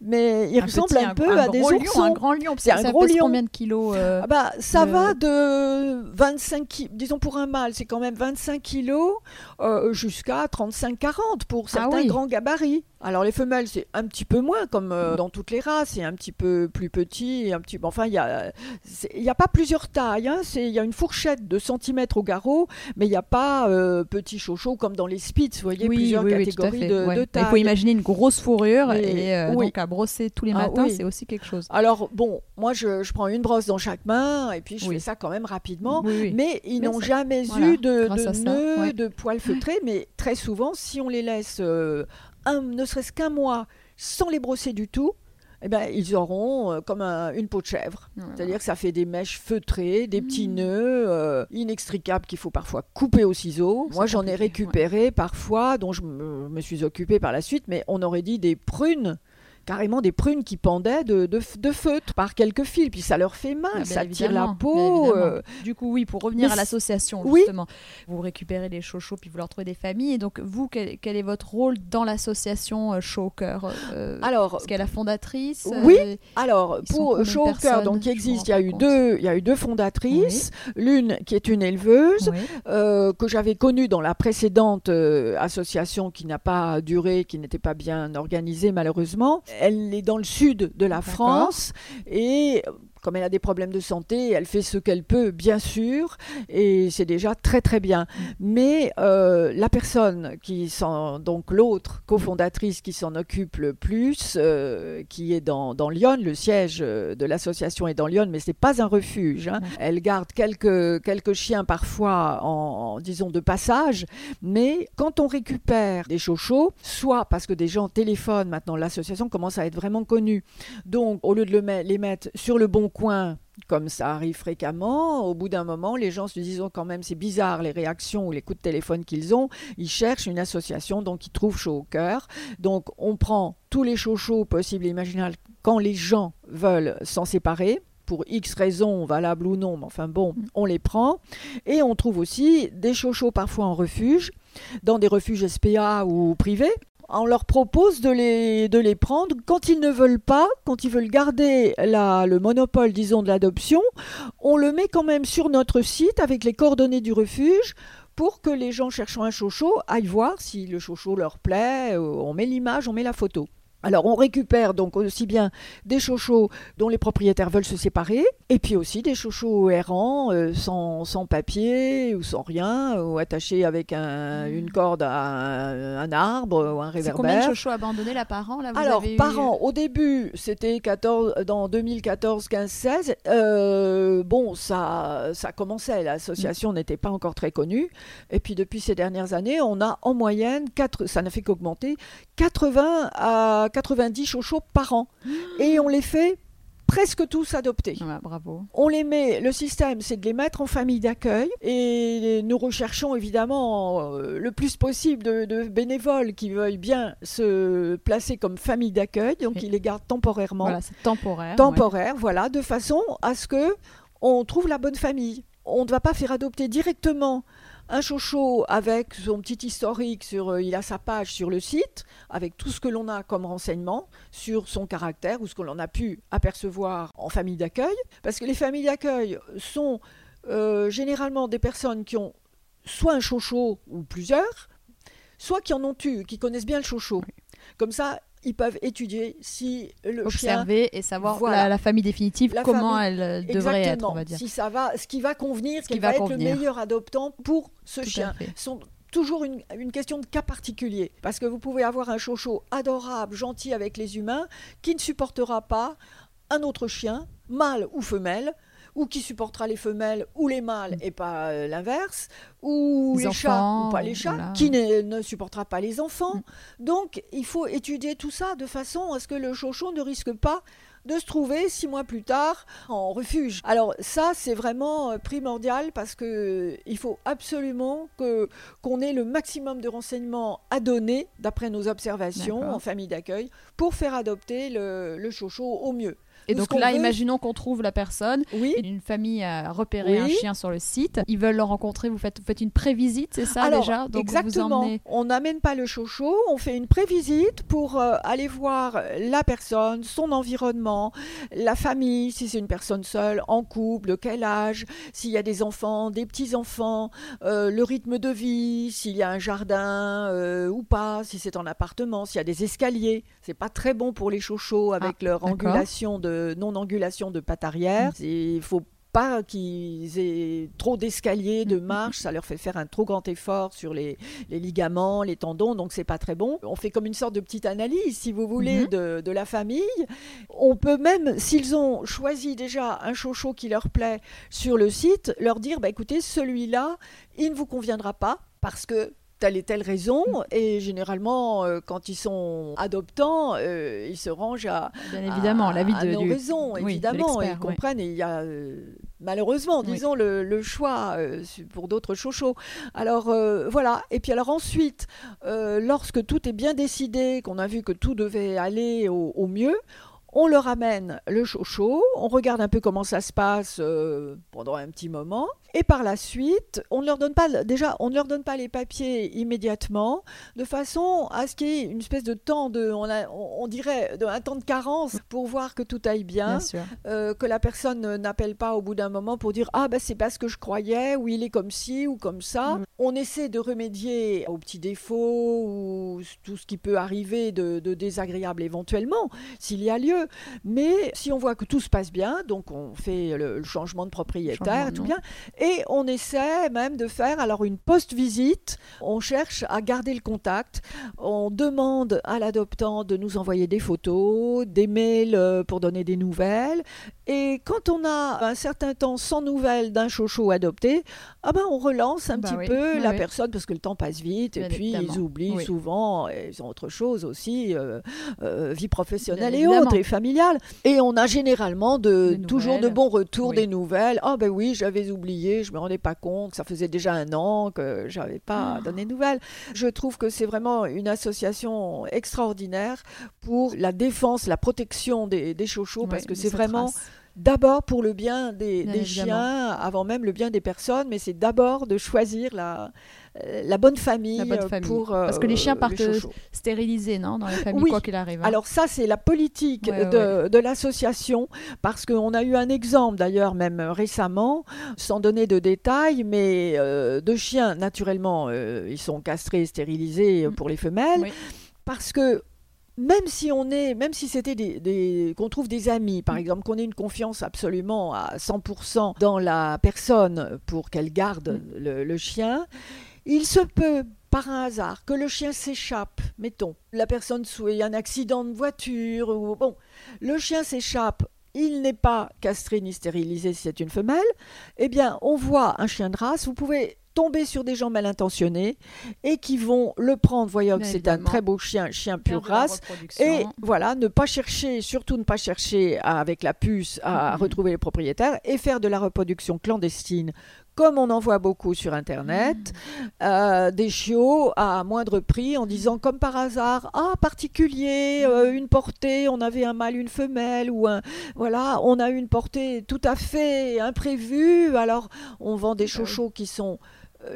mais il ressemble petit, un, peu à des gros lion, oursons. un grand lion. C'est un ça gros pèse lion. combien de kilos euh, Ah bah, ça va de 25 kilos, disons pour un mâle, c'est quand même 25 kilos euh, jusqu'à 35-40 pour certains Ah oui. grands gabarits. Alors les femelles, c'est un petit peu moins, comme euh, dans toutes les races, c'est un petit peu plus petit, et un petit. Enfin, il y a, a pas plusieurs tailles. hein, c'est- Il y a une fourchette de centimètres au garrot, mais il n'y a pas euh, petit chocho comme dans les Spitz. Vous voyez oui, plusieurs oui, catégories de, ouais. de Mais tailles. Il faut imaginer une grosse fourrure Mais- et euh, donc à brosser tous les Ah, matins, c'est aussi quelque chose. Alors bon, moi je, je prends une brosse dans chaque main et puis je fais ça quand même rapidement. Mais ils n'ont jamais voilà, eu de, de nœuds, ouais. de poils feutrés. Mais très souvent, si on les laisse euh, un, ne serait-ce qu'un mois sans les brosser du tout, eh ben, ils auront euh, comme un- une peau de chèvre. C'est-à-dire que ça fait des mèches feutrées, des petits Mm. nœuds euh, inextricables qu'il faut parfois couper au ciseau. Moi, j'en ai récupéré parfois, dont je me, me suis occupée par la suite, mais on aurait dit des prunes carrément des prunes qui pendaient de, de, de feutre par quelques fils, puis ça leur fait mal, Ah, ça tire la peau. euh, Du coup, oui, pour revenir mais à l'association, oui. justement, vous récupérez les chochos puis vous leur trouvez des familles. Et donc, vous, quel, quel est votre rôle dans l'association euh, au cœur euh, alors, Parce qu'elle est la fondatrice Oui. euh, Alors, pour cœur, personnes donc qui existe, il y a eu deux, il y a eu deux fondatrices, l'une qui est une éleveuse oui. euh, que j'avais connue dans la précédente euh, association qui n'a pas duré, qui n'était pas bien organisée malheureusement. Elle est dans le sud de la. France et comme elle a des problèmes de santé, elle fait ce qu'elle peut, bien sûr, et c'est déjà très très bien. Mais euh, la personne qui s'en, donc l'autre cofondatrice qui s'en occupe le plus, euh, qui est dans, dans Lyon, le siège euh, de l'association est dans Lyon, mais c'est pas un refuge. hein. Elle garde quelques quelques chiens parfois en, en, disons de passage, mais quand on récupère des chochos, soit parce que des gens téléphonent maintenant, l'association commence à être vraiment connue. Donc, au lieu de le met- les mettre sur le bon coin, comme ça arrive fréquemment, au bout d'un moment, les gens se disent oh, quand même c'est bizarre les réactions ou les coups de téléphone qu'ils ont. Ils cherchent une association, donc ils trouvent chaud au cœur. Donc, on prend tous les chochos possibles et imaginables quand les gens veulent s'en séparer. Pour X raisons, valables ou non, mais enfin bon, on les prend. Et on trouve aussi des chochos parfois en refuge, dans des refuges SPA ou privés. On leur propose de les, prendre quand ils ne veulent pas, quand ils veulent garder le monopole, disons, de l'adoption. On le met quand même sur notre site avec les coordonnées du refuge pour que les gens cherchant un chocho aillent voir si le chocho leur plaît. Euh, On met l'image, on met la photo. Alors on récupère donc aussi bien des chochos dont les propriétaires veulent se séparer, et puis aussi des chochos errants euh, sans, sans, papier ou sans rien, ou attachés avec un, mmh. une corde à un, arbre ou un réverbère. combien de chochos abandonnés là par an là, vous Alors avez par eu... an, au début c'était 14, dans 2014, 15, 16. Euh, bon, ça, ça commençait, l'association mmh. n'était pas encore très connue, et puis depuis ces dernières années, on a en moyenne, 4, ça n'a fait qu'augmenter, 80 à 90 chochos par an. Et on les fait presque tous adoptés. bravo. On les met, le système, c'est de les mettre en famille d'accueil et nous recherchons évidemment euh, le plus possible de, bénévoles qui veuillent bien se placer comme famille d'accueil, donc ils les gardent temporairement. Voilà, c'est temporaire. Temporaire, voilà, de façon à ce que on trouve la bonne famille. On ne va pas faire adopter directement un chocho avec son petit historique sur, euh, il a sa page sur le site, avec tout ce que l'on a comme renseignement sur son caractère ou ce que l'on a pu apercevoir en famille d'accueil. Parce que les familles d'accueil sont euh, généralement des personnes qui ont soit un chocho ou plusieurs, soit qui en ont eu, qui connaissent bien le chocho. Comme ça, ils peuvent étudier si le observer et savoir la, famille définitive comment elle euh, devrait être on va dire. Si ça va ce qui va convenir ce qui va, être le meilleur adoptant pour ce chien. sont toujours une, une, question de cas particulier parce que vous pouvez avoir un chocho adorable gentil avec les humains qui ne supportera pas un autre chien mâle ou femelle ou qui supportera les femelles ou les mâles et pas euh, l'inverse, ou les, chats ou pas les chats, qui ne, supportera pas les enfants. Mm. Donc il faut étudier tout ça de façon à ce que le chochon ne risque pas de se trouver six mois plus tard en refuge. Alors ça, c'est vraiment euh, primordial parce que euh, il faut absolument que qu'on ait le maximum de renseignements à donner d'après nos observations en famille d'accueil pour faire adopter le, le chocho au mieux. Et donc là, imaginons qu'on trouve la personne. Oui. Une famille a repéré un chien sur le site. Ils veulent le rencontrer. Vous faites, vous faites une prévisite, c'est ça déjà? Donc Exactement. On n'amène pas le chocho. On fait une prévisite pour euh, aller voir la personne, son environnement, la famille, si c'est une personne seule, en couple, de quel âge, s'il y a des enfants, des petits-enfants, euh, le rythme de vie, s'il y a un jardin euh, ou pas, si c'est en appartement, s'il y a des escaliers. C'est pas très bon pour les chochos avec ah, leur angulation de non-angulation de pattes arrière. Mm. Il faut pas qu'ils aient trop d'escaliers, de mm, marches, ça leur fait faire un trop grand effort sur les, ligaments, les tendons, donc c'est pas très bon. On fait comme une sorte de petite analyse, si vous voulez, mm-hmm. de, la famille. On peut même, s'ils ont choisi déjà un chocho qui leur plaît sur le site, leur dire, bah, écoutez, celui-là, il ne vous conviendra pas parce que telle et telle raison. Et généralement, euh, quand ils sont adoptants, euh, ils se rangent à, Bien évidemment, la vie de, nos raisons, évidemment. Ils comprennent. Et il y a euh, malheureusement, disons, le, choix pour d'autres chochos. Alors voilà. Et puis alors ensuite, lorsque tout est bien décidé, qu'on a vu que tout devait aller au mieux, on leur amène le chocho, on regarde un peu comment ça se passe pendant un petit moment, et par la suite, on ne leur donne pas déjà, on ne leur donne pas les papiers immédiatement, de façon à ce qu'il y ait une espèce de temps de, on, on, dirait, de, un temps de carence pour voir que tout aille bien, euh, que la personne n'appelle pas au bout d'un moment pour dire ah ben c'est pas ce que je croyais, ou il est comme ci ou comme ça. Mm. On essaie de remédier aux petits défauts ou tout ce qui peut arriver de, désagréable éventuellement, s'il y a lieu. Mais si on voit que tout se passe bien, donc on fait le, changement de propriétaire, tout bien et on essaie même de faire alors une post-visite. On cherche à garder le contact. On demande à l'adoptant de nous envoyer des photos, des mails euh, pour donner des nouvelles. Et quand on a un certain temps sans nouvelles d'un chocho adopté, ah ben on relance un bah petit peu la personne parce que le temps passe vite et puis ils oublient souvent, ils ont autre chose aussi, euh, euh, vie professionnelle et autres et familiale. Et on a généralement de, toujours de bons retours, des nouvelles. Ah ben oui, j'avais oublié je me rendais pas compte, ça faisait déjà un an que j'avais pas ah. donné de nouvelles. Je trouve que c'est vraiment une association extraordinaire pour la défense, la protection des, des chochos, parce que c'est vraiment d'abord pour le bien des, des chiens, avant même le bien des personnes, mais c'est d'abord de choisir la, euh, la bonne famille, euh, pour parce que les chiens euh, partent stérilisés non dans les familles quoi qu'il arrive. Hein. Alors ça c'est la politique de, de l'association parce qu'on a eu un exemple d'ailleurs même récemment sans donner de détails mais de chiens naturellement ils sont castrés stérilisés mm. pour les femelles parce que même si on est, même si c'était des, qu'on trouve des amis, par mm. exemple, qu'on ait une confiance absolument à 100% dans la personne pour qu'elle garde mm. le, chien, il se peut par un hasard que le chien s'échappe, mettons, la personne souhaite un accident de voiture ou bon, le chien s'échappe il n'est pas castré ni stérilisé si c'est une femelle, eh bien, on voit un chien de race, vous pouvez tomber sur des gens mal intentionnés et qui vont le prendre, voyant que c'est un très beau chien, chien pure race, et voilà, ne pas chercher, surtout ne pas chercher avec la puce à retrouver les propriétaires et faire de la reproduction clandestine comme on en voit beaucoup sur Internet, mmh. euh, des chiots à moindre prix en disant comme par hasard, ah particulier, euh, une portée, on avait un mâle, une femelle, ou un, voilà, on a une portée tout à fait imprévue, alors on vend des chochos qui sont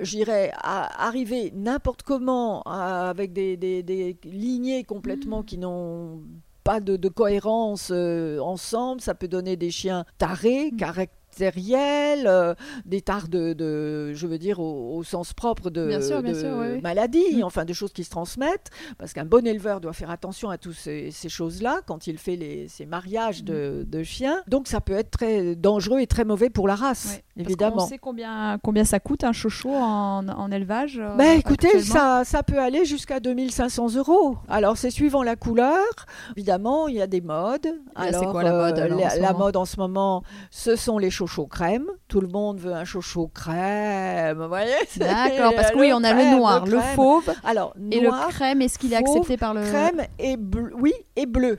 j'irais arriver n'importe comment avec des, lignées complètement mmh. qui n'ont pas de, cohérence ensemble, ça peut donner des chiens tarés, mmh. caractéristiques euh, des tares de, je veux dire, au, sens propre de, maladies, mm. enfin de choses qui se transmettent, parce qu'un bon éleveur doit faire attention à toutes ces, choses-là quand il fait les, ces mariages de, mm. chiens. Donc ça peut être très dangereux et très mauvais pour la race, évidemment. On sait combien, combien ça coûte un chocho en, en élevage euh, ben, Écoutez, ça, ça peut aller jusqu'à 2500 euros. Alors c'est suivant la couleur. Évidemment, il y a des modes. Alors, quoi la mode euh, La mode en ce moment, ce sont les chocho crème. Tout le monde veut un chocho crème, vous voyez D'accord, parce que oui, on a le noir, le, fauve. Alors, et le crème, est-ce qu'il est accepté par le crème et bleu, oui, et bleu.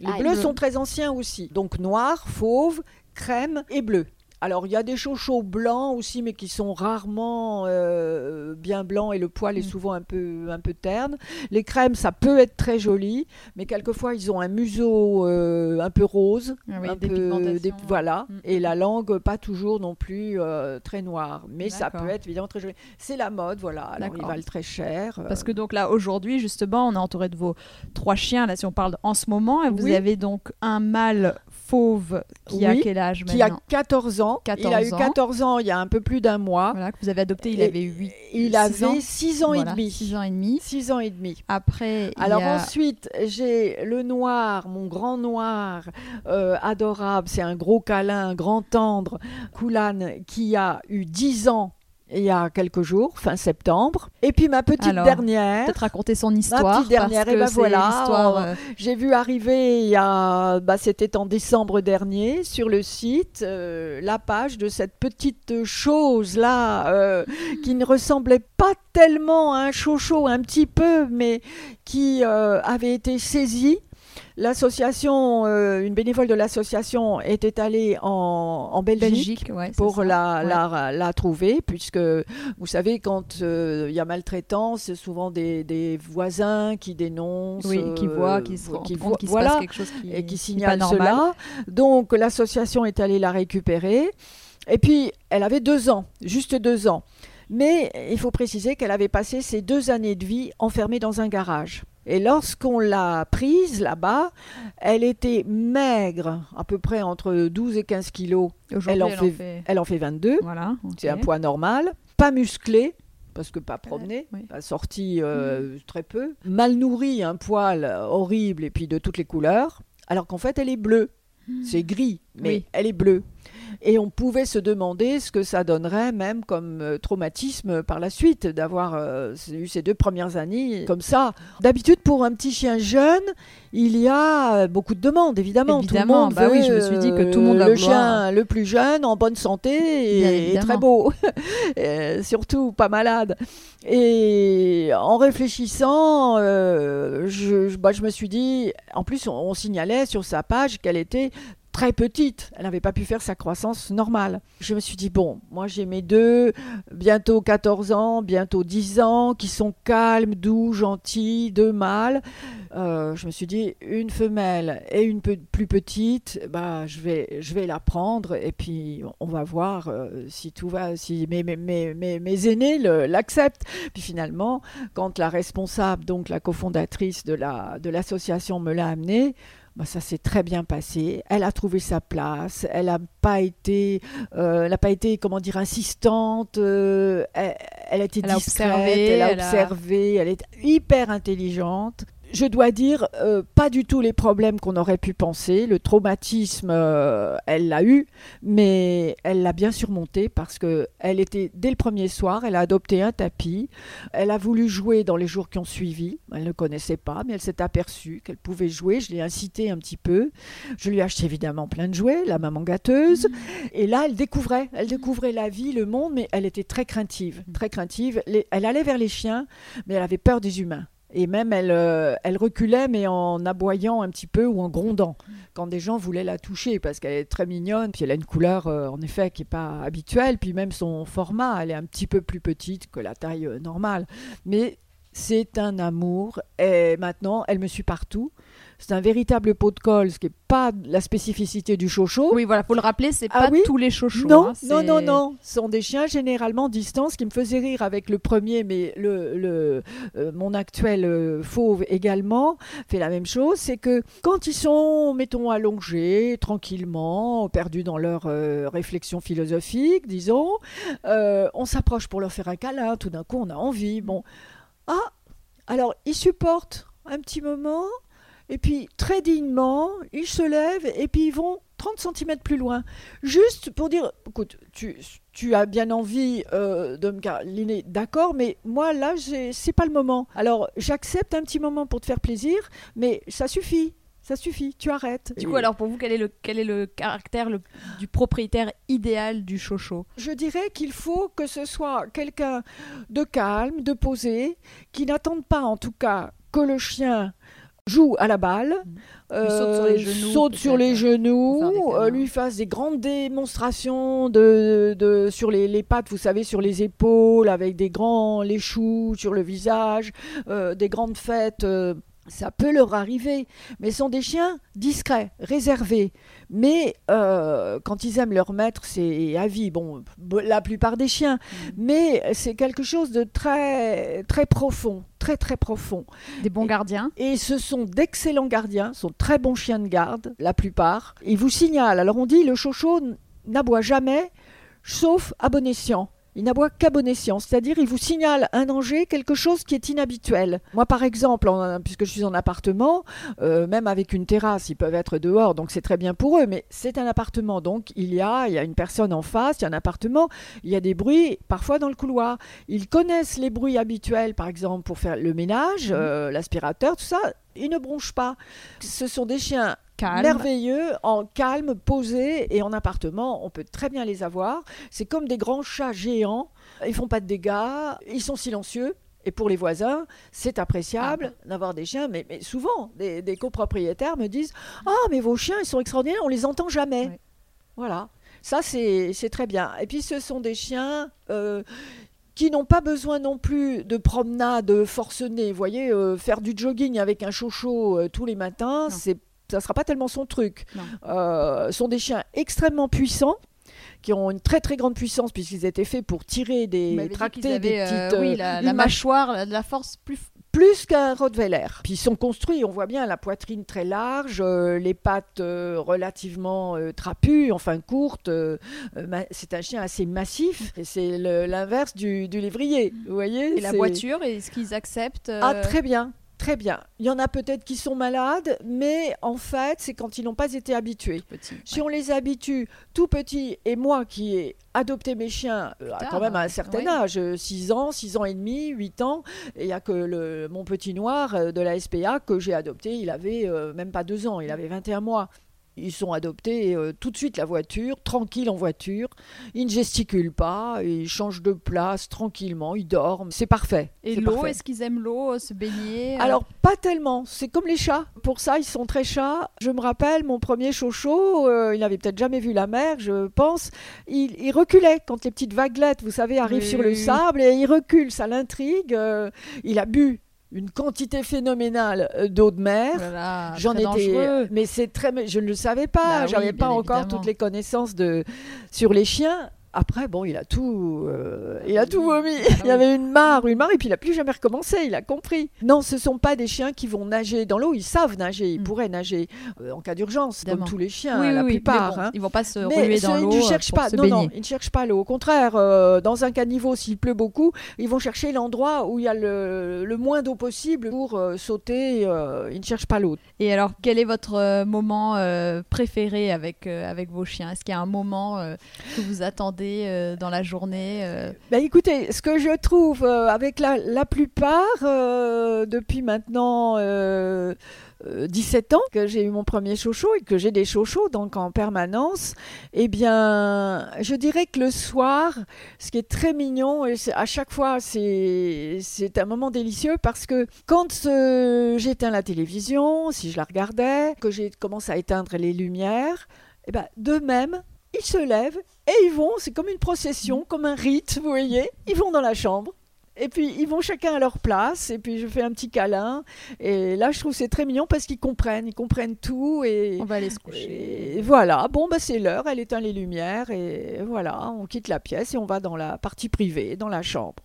Les ah, bleus sont très anciens aussi. Donc noir, fauve, crème et bleu. Alors, il y a des chochos blancs aussi, mais qui sont rarement euh, bien blancs et le poil est mm. souvent un peu, un peu terne. Les crèmes, ça peut être très joli, mais quelquefois, ils ont un museau euh, un peu rose. Ah un peu, voilà. Mm. Et la langue, pas toujours non plus euh, très noire. Mais ça peut être évidemment très joli. C'est la mode, voilà. Alors, ils valent très cher. Parce que donc là, aujourd'hui, justement, on est entouré de vos trois chiens. Là, si on parle en ce moment, et vous avez donc un mâle fauve qui a quel âge Qui a 14 ans. il a eu 14 ans il y a un peu plus d'un mois. Voilà, que vous avez adopté, il avait 8 Il avait 6 ans, et demi. 6 ans et demi. 6 ans et demi. Après, Alors ensuite, j'ai le noir, mon grand noir, euh, adorable, c'est un gros câlin, grand tendre, Koulan, qui a eu 10 ans il y a quelques jours, fin septembre. Et puis ma petite dernière. Peut-être raconter son histoire. Ma petite dernière, et ben voilà. Euh, j'ai vu arriver, il y a, bah, c'était en décembre dernier, sur le site, euh, la page de cette petite chose-là, euh, qui ne ressemblait pas tellement à un chocho, un petit peu, mais qui avait été saisie L'association, euh, une bénévole de l'association était allée en, Belgique, pour la, la, trouver, puisque vous savez, quand euh, il y a maltraitance, c'est souvent des, voisins qui dénoncent, qui voient, qui se qui voient, voilà, quelque chose qui, et qui signalent cela. Donc l'association est allée la récupérer. Et puis, elle avait deux ans, juste deux ans. Mais il faut préciser qu'elle avait passé ses deux années de vie enfermée dans un garage. Et lorsqu'on l'a prise là-bas, elle était maigre, à peu près entre 12 et 15 kilos. Elle en, fait, elle en fait 22. Voilà, C'est un poids normal. Pas musclée, parce que pas promenée, pas sortie euh, mm. très peu. Mal nourrie, un poil horrible et puis de toutes les couleurs. Alors qu'en fait, elle est bleue. Mm. C'est gris, mais elle est bleue. Et on pouvait se demander ce que ça donnerait même comme euh, traumatisme par la suite d'avoir euh, eu ces deux premières années comme ça. D'habitude, pour un petit chien jeune, il y a euh, beaucoup de demandes, évidemment. tout le monde bah oui, je me suis dit que tout le monde le chien le plus jeune, en bonne santé et, très beau, surtout pas malade. Et en réfléchissant, je, bah, je, me suis dit, en plus, on signalait sur sa page qu'elle était très petite. Elle n'avait pas pu faire sa croissance normale. Je me suis dit, bon, moi j'ai mes deux, bientôt 14 ans, bientôt 10 ans, qui sont calmes, doux, gentils, deux mâles. Euh, je me suis dit, une femelle et une plus petite, bah, je, vais, je vais la prendre et puis on va voir euh, si tout va, si mes, mes, aînés l'acceptent. Puis finalement, quand la responsable, donc la cofondatrice de l'association la, me l'a amenée, bah, ça s'est très bien passé. Elle a trouvé sa place. Elle n'a pas été, euh, pas été, comment dire, insistante. Euh, elle, a été discrète. elle a observé. Elle est hyper intelligente. Je dois dire, euh, pas du tout les problèmes qu'on aurait pu penser. Le traumatisme, euh, elle l'a eu, mais elle l'a bien surmonté parce que elle était dès le premier soir, elle a adopté un tapis. Elle a voulu jouer dans les jours qui ont suivi. Elle ne connaissait pas, mais elle s'est aperçue qu'elle pouvait jouer. Je l'ai incité un petit peu. Je lui ai acheté évidemment plein de jouets, la maman gâteuse. Et là, elle découvrait, elle découvrait la vie, le monde, mais elle était très craintive, très craintive. Les- elle allait vers les chiens, mais elle avait peur des humains. Et même elle, euh, elle reculait, mais en aboyant un petit peu ou en grondant quand des gens voulaient la toucher, parce qu'elle est très mignonne. Puis elle a une couleur, euh, en effet, qui n'est pas habituelle. Puis même son format, elle est un petit peu plus petite que la taille euh, normale. Mais c'est un amour. Et maintenant, elle me suit partout. C'est un véritable pot de colle, ce qui n'est pas la spécificité du chocho. Oui, voilà, faut le rappeler, c'est Ah pas oui? tous les chochos. Non, hein, non, non, non. Ce sont des chiens généralement distants, ce qui me faisait rire avec le premier, mais le, le, euh, mon actuel euh, fauve également fait la même chose. C'est que quand ils sont, mettons, allongés, tranquillement, perdus dans leur euh, réflexion philosophique, disons, euh, on s'approche pour leur faire un câlin. Tout d'un coup, on a envie. Bon, ah, alors ils supportent un petit moment. Et puis, très dignement, ils se lèvent et puis ils vont 30 cm plus loin. Juste pour dire, écoute, tu, tu as bien envie euh, de me câliner, d'accord, mais moi, là, c'est pas le moment. Alors, j'accepte un petit moment pour te faire plaisir, mais ça suffit. Ça suffit, tu arrêtes. Du coup, alors pour vous, quel est le, quel est le caractère le- du propriétaire idéal du chocho Je dirais qu'il faut que ce soit quelqu'un de calme, de posé, qui n'attende pas en tout cas que le chien joue à la balle, Lui saute sur les genoux, saute sur peut-être, les pour genoux, euh, lui fasse des grandes démonstrations de, de- sur les, les pattes, vous savez, sur les épaules, avec des grands léchous sur le visage, euh, des grandes fêtes. Ça peut leur arriver, mais ce sont des chiens discrets, réservés. Mais euh, quand ils aiment leur maître, c'est à vie. Bon, la plupart des chiens, mais c'est quelque chose de très, très profond, très très profond. Des bons gardiens Et ce sont d'excellents gardiens, sont très bons chiens de garde, la plupart. Ils vous signalent. Alors on dit le chocho n'aboie jamais, sauf à bon escient. Il n'aboie qu'à bon escient, c'est-à-dire il vous signale un danger, quelque chose qui est inhabituel. Moi, par exemple, en- puisque je suis en appartement, euh, même avec une terrasse, ils peuvent être dehors, donc c'est très bien pour eux, mais c'est un appartement, donc il y a, il y a une personne en face, il y a un appartement, il y a des bruits, parfois dans le couloir. Ils connaissent les bruits habituels, par exemple, pour faire le ménage, euh, l'aspirateur, tout ça. Ils ne bronchent pas. Ce sont des chiens merveilleux, en calme, posés et en appartement. On peut très bien les avoir. C'est comme des grands chats géants. Ils font pas de dégâts. Ils sont silencieux. Et pour les voisins, c'est appréciable d'avoir des chiens. Mais, mais souvent, des, des copropriétaires me disent Ah, mais vos chiens, ils sont extraordinaires, on les entend jamais. Voilà. Ça, c'est très bien. Et puis, ce sont des chiens. euh, qui n'ont pas besoin non plus de promenades forcenées. Vous voyez, euh, faire du jogging avec un chocho euh, tous les matins, c'est ça sera pas tellement son truc. Euh, sont des chiens extrêmement puissants qui ont une très très grande puissance puisqu'ils étaient faits pour tirer des tracter qu'ils des avaient, euh, petites oui, euh, la, une la mâch- mâchoire, la, la force plus. plus qu'un Rottweiler. Puis ils sont construits, on voit bien la poitrine très large, euh, les pattes euh, relativement euh, trapues, enfin courtes. c'est un chien assez massif et c'est l'inverse du, du lévrier. Vous voyez Et la voiture, est-ce qu'ils acceptent Ah, très bien. Très bien. Il y en a peut-être qui sont malades, mais en fait, c'est quand ils n'ont pas été habitués. Si on les habitue tout petits, et moi qui ai adopté mes chiens euh, tard, quand même à un certain Ouais. âge, 6 ans, 6 ans et demi, 8 ans, et il n'y a que le, mon petit noir euh, de la SPA que j'ai adopté, il avait euh, même pas 2 ans, il avait 21 mois. Ils sont adoptés euh, tout de suite la voiture, tranquille en voiture. Ils ne gesticulent pas, ils changent de place tranquillement, ils dorment. C'est parfait. Et l'eau, est-ce qu'ils aiment l'eau, euh, se baigner euh, Alors, pas tellement. C'est comme les chats. Pour ça, ils sont très chats. Je me rappelle, mon premier chocho, euh, il n'avait peut-être jamais vu la mer, je pense. Il, il reculait quand les petites vaguelettes, vous savez, arrivent Oui, sur oui, le oui. sable et il recule. Ça l'intrigue. Euh, il a bu une quantité phénoménale euh, d'eau de mer. J'en étais, dangereux. mais c'est très, je ne le savais pas. Bah oui, J'avais pas encore évidemment. toutes les connaissances de sur les chiens. Après, bon, il a tout, euh, il a tout vomi. Il y avait une mare, une mare, et puis il a plus jamais recommencé. Il a compris. Non, ce sont pas des chiens qui vont nager dans l'eau. Ils savent nager. Ils Mm. pourraient nager euh, en cas d'urgence, comme tous les chiens, oui, la oui, plupart. bon, hein. Ils vont pas se Mais dans l'eau ils ne euh, cherchent pas. se Non, non, ils ne cherchent pas l'eau. Au contraire, euh, dans un caniveau, s'il pleut beaucoup, ils vont chercher l'endroit où il y a le, le moins d'eau possible pour sauter. ils ne cherchent pas l'eau. Et alors, quel est votre moment préféré avec, avec vos chiens? Est-ce qu'il y a un moment que vous attendez euh, dans la journée euh, Ben, écoutez, ce que je trouve euh, avec la, plupart, depuis maintenant euh, euh, 17 ans que j'ai eu mon premier chocho et que j'ai des chochos donc en permanence, eh bien, je dirais que le soir, ce qui est très mignon, et à chaque fois, c'est un moment délicieux parce que quand j'éteins la télévision, si je la regardais, que j'ai commencé à éteindre les lumières, eh ben, d'eux-mêmes, ils se lèvent et ils vont, c'est comme une procession, comme un rite, vous voyez, ils vont dans la chambre. Et puis ils vont chacun à leur place, et puis je fais un petit câlin. Et là, je trouve que c'est très mignon parce qu'ils comprennent, ils comprennent tout. Et, On va aller se coucher. et voilà, bon, bah, c'est l'heure, elle éteint les lumières, et voilà, on quitte la pièce et on va dans la partie privée, dans la chambre.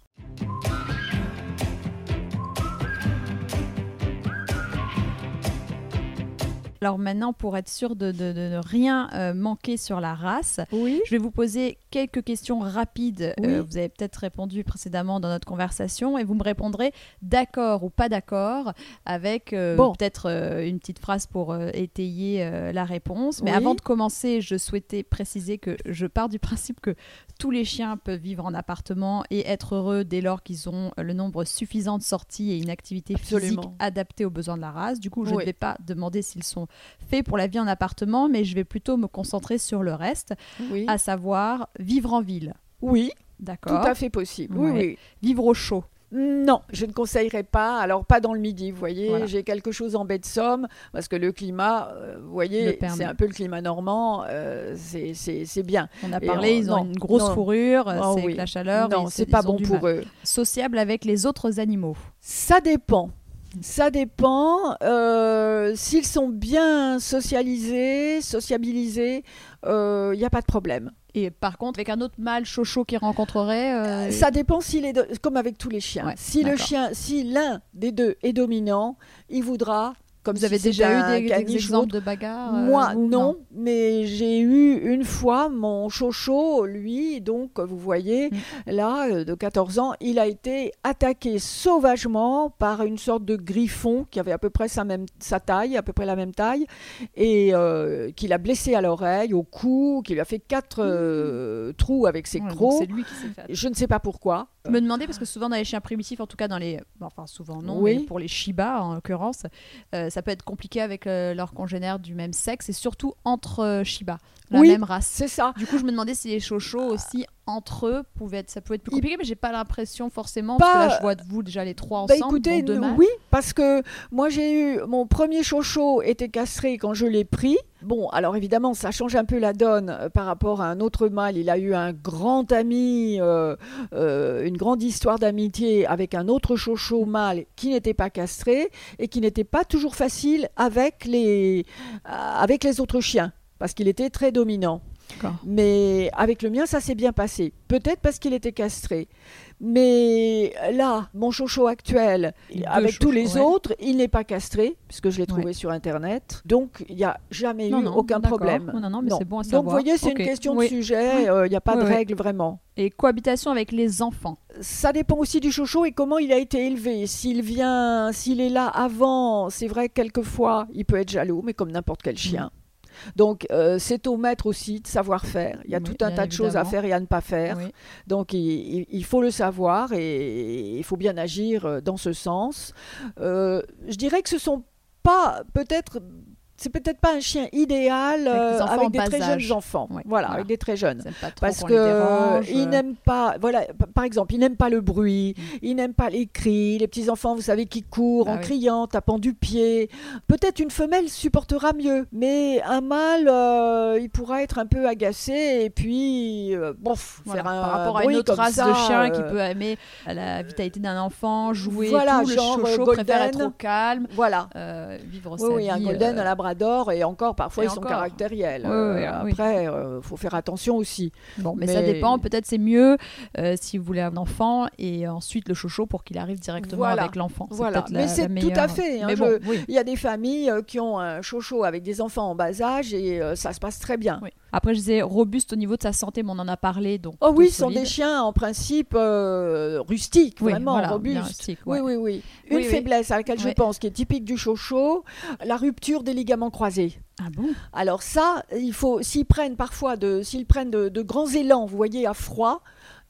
Alors maintenant, pour être sûr de, de- de ne rien euh, manquer sur la race, Oui. je vais vous poser quelques questions rapides. Oui. Euh, vous avez peut-être répondu précédemment dans notre conversation et vous me répondrez d'accord ou pas d'accord avec euh, Bon. peut-être une petite phrase pour étayer la réponse. Mais Oui. avant de commencer, je souhaitais préciser que je pars du principe que tous les chiens peuvent vivre en appartement et être heureux dès lors qu'ils ont le nombre suffisant de sorties et une activité physique Absolument. adaptée aux besoins de la race. Du coup, je ne vais pas demander s'ils sont faits pour la vie en appartement, mais je vais plutôt me concentrer sur le reste, Oui. à savoir vivre en ville. oui, tout D'accord à fait possible. Oui, Ouais. oui. Vivre au chaud. Non, je ne conseillerais pas. Alors, pas dans le midi, vous voyez. Voilà. J'ai quelque chose en baie de Somme, parce que le climat, euh, vous voyez, c'est un peu le climat normand, euh, c'est- bien. On a Et parlé, on- ils ont non, une grosse non. fourrure, Oh c'est oui. la chaleur. non, c'est pas bon pour mal. eux. Sociable avec les autres animaux. Ça dépend. Ça dépend. Euh, S'ils sont bien socialisés, sociabilisés, il n'y a pas de problème. Et par contre, avec un autre mâle chocho qui rencontrerait. euh, Ça dépend s'il est, comme avec tous les chiens. Ouais, si le chien, si l'un des deux est dominant, il voudra. Comme Vous avez déjà eu des, des exemples de bagarres euh, Moi, non, mais j'ai eu une fois mon chocho, lui, donc vous voyez, Mm. là, euh, de 14 ans, il a été attaqué sauvagement par une sorte de griffon qui avait à peu près sa, même, sa taille, à peu près la même taille, et euh, qui l'a blessé à l'oreille, au cou, qui lui a fait quatre euh, trous avec ses Ouais, crocs. C'est lui qui s'est fait. Je ne sais pas pourquoi. Je me demandais, parce que souvent dans les chiens primitifs, en tout cas dans les. bon, Enfin, souvent non, Oui. mais pour les Shiba en l'occurrence, euh, ça peut être compliqué avec euh, leurs congénères du même sexe et surtout entre euh, Shiba, la Oui. même race. C'est ça. Du coup, je me demandais si les chochos aussi entre eux pouvaient être, ça pouvait être plus compliqué, mais j'ai pas l'impression forcément Pas- parce que là, je vois de vous déjà les trois Bah ensemble. écoutez, deux oui, parce que moi j'ai eu mon premier chocho était castré quand je l'ai pris. Bon, alors évidemment, ça change un peu la donne euh, par rapport à un autre mâle. Il a eu un grand ami, euh, euh, une grande histoire d'amitié avec un autre chocho mâle qui n'était pas castré et qui n'était pas toujours facile avec les, avec les autres chiens parce qu'il était très dominant. Mais avec le mien, ça s'est bien passé. Peut-être parce qu'il était castré. Mais là, mon chocho actuel, deux avec tous les ouais. autres, il n'est pas castré, puisque je l'ai trouvé Ouais. sur Internet. Donc, il n'y a jamais Non, eu non, aucun problème. Non, non, mais c'est bon à Donc, vous voyez, c'est une question Oui. de sujet. euh, Il n'y a pas Oui, de oui. règle vraiment. Et cohabitation avec les enfants. Ça dépend aussi du chocho et comment il a été élevé. S'il vient, s'il est là avant, c'est vrai, quelquefois, il peut être jaloux, mais comme n'importe quel chien. Donc, euh, c'est au maître aussi de savoir faire. Il y a Oui, tout un tas de choses à faire et à ne pas faire. Oui. Donc il, il- il faut le savoir et il faut bien agir euh, dans ce sens. Euh, je dirais que ce sont pas peut-être c'est peut-être pas un chien idéal Avec des euh, avec des très âge. jeunes enfants. Ouais, voilà, voilà. avec des très jeunes. Pas trop Parce qu'on que ils euh. n'aiment pas, voilà, par exemple, ils n'aiment pas le bruit, Mm. ils n'aiment pas les cris, les petits enfants, vous savez, qui courent Bah en oui. criant, tapant du pied. Peut-être une femelle supportera mieux, mais un mâle, euh, il pourra être un peu agacé et puis, euh, bof, Voilà, faire un par rapport à une autre race ça, de chien qui peut aimer la vitalité d'un enfant, jouer, Voilà, tout, le genre, euh, chocho préfère être au calme, Voilà. vivre Oui, sa oui, un golden à adorent et encore parfois Et ils sont caractériels. Euh, oui. après, il faut faire attention aussi. Bon, mais, ça dépend. Peut-être c'est mieux euh, si vous voulez un enfant et ensuite le chocho pour qu'il arrive directement Voilà. avec l'enfant. Voilà. la- Mais c'est tout à fait, hein, mais bon. Il y a des familles euh, qui ont un chocho avec des enfants en bas âge et euh, ça se passe très bien. Oui. Après, je disais robuste au niveau de sa santé, mais on en a parlé. Donc, Oh oui, ce sont des chiens en principe euh, rustiques, Oui, vraiment voilà, robustes. rustique, Oui, ouais. oui, oui. Une Oui, faiblesse à laquelle je pense, qui est typique du chocho, la rupture des ligaments croisés. Ah bon? Alors ça, il faut, s'ils prennent parfois de, s'ils prennent de, de grands élans, vous voyez, à froid.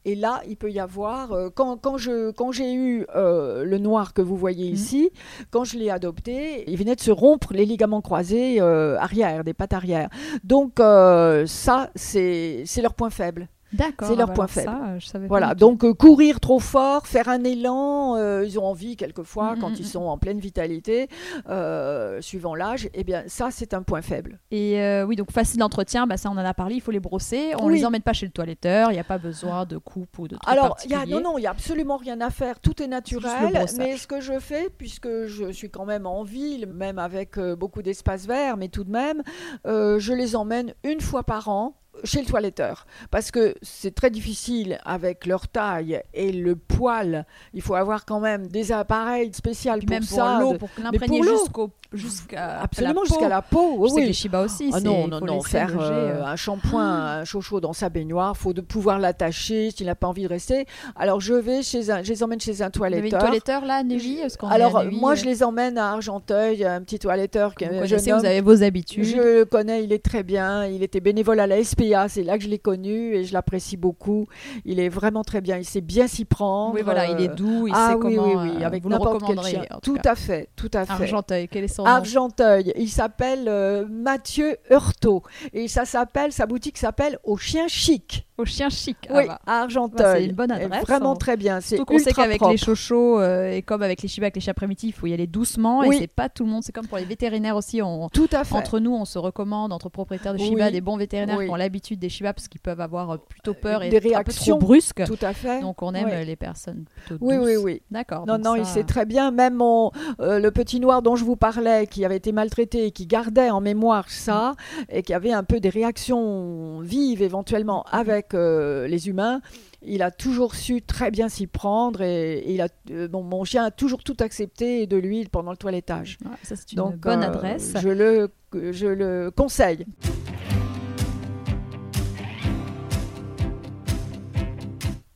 Et là, il peut y avoir, euh, quand, quand, je, quand j'ai eu euh, le noir que vous voyez Mhm. ici, quand je l'ai adopté, il venait de se rompre les ligaments croisés euh, arrière, des pattes arrière. Donc ça, c'est c'est leur point faible. D'accord. C'est leur bah point faible. Ça, je savais pas Voilà, donc euh, courir trop fort, faire un élan, euh, ils ont envie quelquefois, Mm, quand mm, ils mm. sont en pleine vitalité, euh, suivant l'âge, eh bien ça c'est un point faible. Et oui, donc facile d'entretien, bah, ça on en a parlé, il faut les brosser. On Oui. les emmène pas chez le toiletteur, il n'y a pas besoin de coupe ou de trucs Alors, y a, non, non, il n'y a absolument rien à faire, tout est naturel. Mais ce que je fais, puisque je suis quand même en ville, même avec beaucoup d'espace vert, mais tout de même, je les emmène une fois par an chez le toiletteur parce que c'est très difficile avec leur taille et le poil il faut avoir quand même des appareils spéciaux pour même pour ça l'eau, pour l'imprégner pour l'eau. jusqu'au jusqu'à absolument la jusqu'à peau. la peau Je oui, sais que les Shiba aussi, Ah non, non, non, faire euh, euh. un shampoing, un chocho dans sa baignoire, faut de pouvoir l'attacher s'il n'a pas envie de rester. Alors je vais chez un, je les emmène chez un Vous avez une toiletteur. toiletteur là à Alors moi euh, je les emmène à Argenteuil, un petit toiletteur vous connaissez, jeune vous avez vos habitudes. Je le connais, il est très bien. Il était bénévole à la SPA, c'est là que je l'ai connu et je l'apprécie beaucoup. Il est vraiment très bien. Il sait bien s'y prendre. Oui, voilà, il est doux, il ah sait oui, comment. oui, oui, euh, avec n'importe quel chien. en tout à fait, tout à fait. Argenteuil, quel est son nom Argenteuil. Il s'appelle euh, Mathieu Heurtaud. Et ça s'appelle, sa boutique s'appelle Au Chien Chic. Au chien chic. ah oui, bah. à Argenteuil. Bah, c'est une bonne adresse, Vraiment hein. très bien. C'est Surtout qu'on sait ultra qu'avec les chochos euh, et comme avec les Shiba, avec les chiens primitifs, il faut y aller doucement Oui. et c'est pas tout le monde. C'est comme pour les vétérinaires aussi. On, Tout à fait. entre nous, on se recommande entre propriétaires de Shiba, Oui. des bons vétérinaires Oui. qui ont l'habitude des Shiba parce qu'ils peuvent avoir euh, plutôt peur et Des être un peu réactions. trop brusques. Tout à fait. Donc on aime Oui. euh, les personnes plutôt Oui, douces. oui, oui. D'accord. Non, non, il sait très bien. Même euh, le petit noir dont je vous parlais, qui avait été maltraité et qui gardait en mémoire ça, et qui avait un peu des réactions vives éventuellement avec les humains, il a toujours su très bien s'y prendre et, et il a, euh, bon, mon chien a toujours tout accepté de lui pendant le toilettage. Ouais, ça, c'est une Donc, bonne euh, adresse. Je le, je le conseille.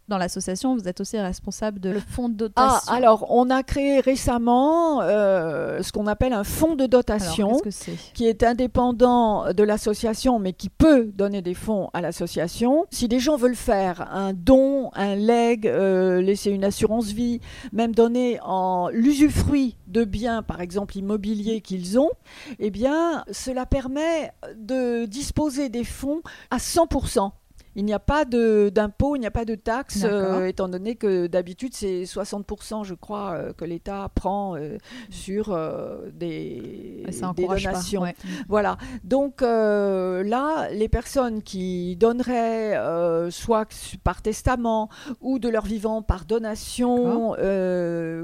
Dans l'association, vous êtes aussi responsable de le fonds de Ah, dotation. alors, on a créé récemment euh, ce qu'on appelle un fonds de Alors, dotation. que qui est indépendant de l'association, mais qui peut donner des fonds à l'association. Si des gens veulent faire un don, un leg, euh, laisser une assurance vie, même donner en l'usufruit de biens, par exemple immobiliers qu'ils ont, eh bien, cela permet de disposer des fonds à 100%. Il n'y a pas d'impôt, il n'y a pas de taxe, euh, étant donné que d'habitude c'est 60%, je crois, euh, que l'État prend euh, sur des, ça des pas. donations. ouais. Voilà. Donc là, les personnes qui donneraient soit par testament ou de leur vivant par donation,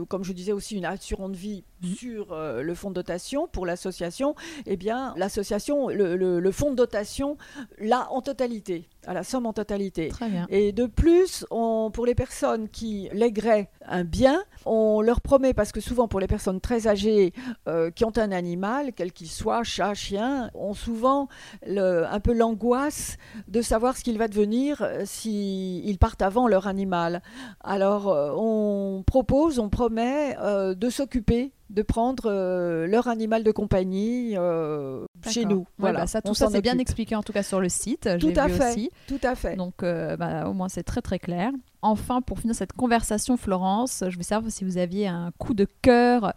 comme je disais aussi une assurance vie Mhm. sur euh, le fonds de dotation pour l'association, eh bien l'association, le, le- le fonds de dotation l'a en totalité, à la somme en totalité. Très bien. Et de plus, on, pour les personnes qui lègueraient un bien, on leur promet, parce que souvent pour les personnes très âgées euh, qui ont un animal, quel qu'il soit, chat, chien, ont souvent le- un peu l'angoisse de savoir ce qu'il va devenir euh, s'ils partent avant leur animal. Alors on propose, on promet euh, de s'occuper de prendre euh, leur animal de compagnie euh, chez nous. Ouais, Voilà, bah ça, on tout ça, c'est bien expliqué en tout cas sur le site. Tout j'ai à vu fait. aussi. Tout à fait. Donc, euh, bah, au moins, c'est très très clair. Enfin, pour finir cette conversation, Florence, je veux savoir si vous aviez un coup de cœur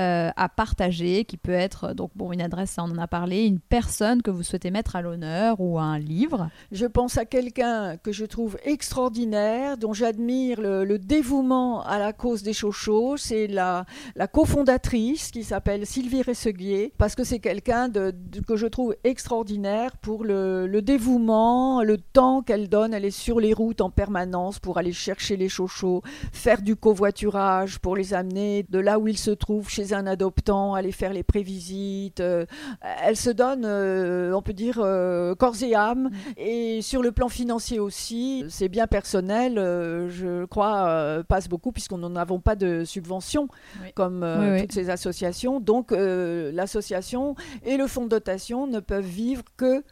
euh, à partager, qui peut être donc bon une adresse, on en a parlé, une personne que vous souhaitez mettre à l'honneur ou un livre. Je pense à quelqu'un que je trouve extraordinaire, dont j'admire le, dévouement à la cause des chochos. C'est la, cofondatrice qui s'appelle Sylvie Resseguier, parce que c'est quelqu'un de- que je trouve extraordinaire pour le, le dévouement, le temps qu'elle donne. Elle est sur les routes en permanence pour aller aller chercher les chochos, faire du covoiturage pour les amener de là où ils se trouvent chez un adoptant, aller faire les prévisites. Euh, elle se donne, euh, on peut dire, euh, corps et âme. Et sur le plan financier aussi, c'est bien personnel, je crois, passe beaucoup puisqu'on n'en avons pas de subvention Oui. comme oui. toutes ces associations. Donc l'association et le fonds de dotation ne peuvent vivre que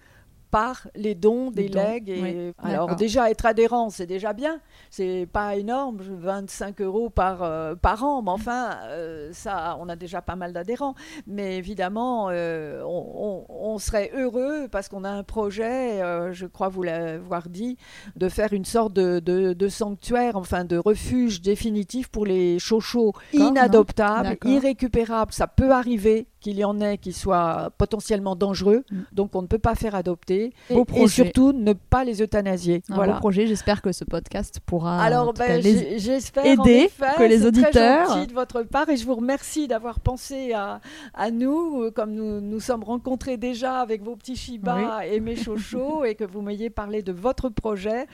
par les dons, des dons, legs. Et oui. alors déjà être adhérent, c'est déjà bien. C'est pas énorme, 25 euros par, euh, par an, mais enfin, euh, ça, on a déjà pas mal d'adhérents. Mais évidemment, euh, on, on- on serait heureux parce qu'on a un projet, je crois vous l'avoir dit, de faire une sorte de, de- de sanctuaire, enfin de refuge définitif pour les chochos D'accord, inadoptables, irrécupérables. Ça peut arriver qu'il y en ait qui soient potentiellement dangereux, Mm. donc on ne peut pas faire adopter. Et, Beau et projet. surtout, ne pas les euthanasier. Un voilà. beau projet, j'espère que ce podcast pourra en Alors, ben, les- j'ai- j'espère en aider effet, que les très auditeurs- gentil de votre part et je vous remercie d'avoir pensé à, à nous, euh, comme nous nous sommes rencontrés déjà avec vos petits Shiba et mes chochos et que vous m'ayez parlé de votre projet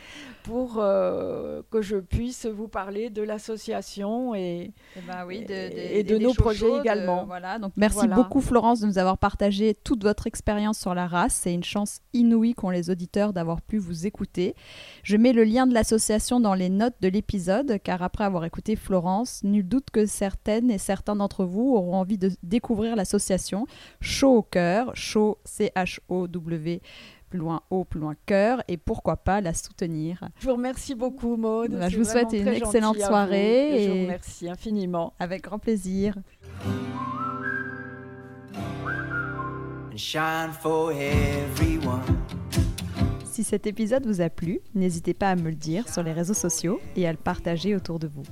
pour euh, que je puisse vous parler de l'association et Eh ben oui, Et- et de nos projets également. voilà, donc merci Voilà. beaucoup Florence de nous avoir partagé toute votre expérience sur la race. C'est une chance inouïe qu'ont les auditeurs d'avoir pu vous écouter. Je mets le lien de l'association dans les notes de l'épisode, car après avoir écouté Florence, nul doute que certaines et certains d'entre vous auront envie de découvrir l'association Chaud au cœur, chaud C-H-O-W, plus loin haut, plus loin cœur, et pourquoi pas la soutenir. je vous remercie beaucoup Maude. Bah, je vous souhaite une excellente soirée et je vous remercie infiniment. Avec grand plaisir. Shine for everyone. Si cet épisode vous a plu, n'hésitez pas à me le dire sur les réseaux sociaux et à le partager autour de vous.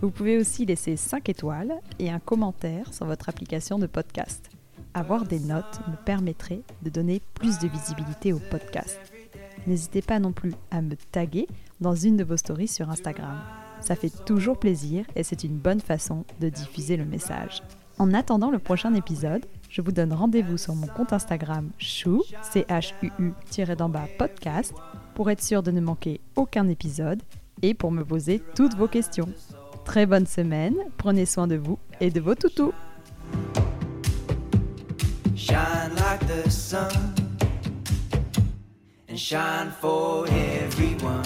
Vous pouvez aussi laisser 5 étoiles et un commentaire sur votre application de podcast. Avoir des notes me permettrait de donner plus de visibilité au podcast. N'hésitez pas non plus à me taguer dans une de vos stories sur Instagram. Ça fait toujours plaisir et c'est une bonne façon de diffuser le message. En attendant le prochain épisode, je vous donne rendez-vous sur mon compte Instagram chou, C-H-U-U-d'en-bas podcast, pour être sûr de ne manquer aucun épisode et pour me poser toutes vos questions. Très bonne semaine, prenez soin de vous et de vos toutous. Shine like the sun and shine for everyone.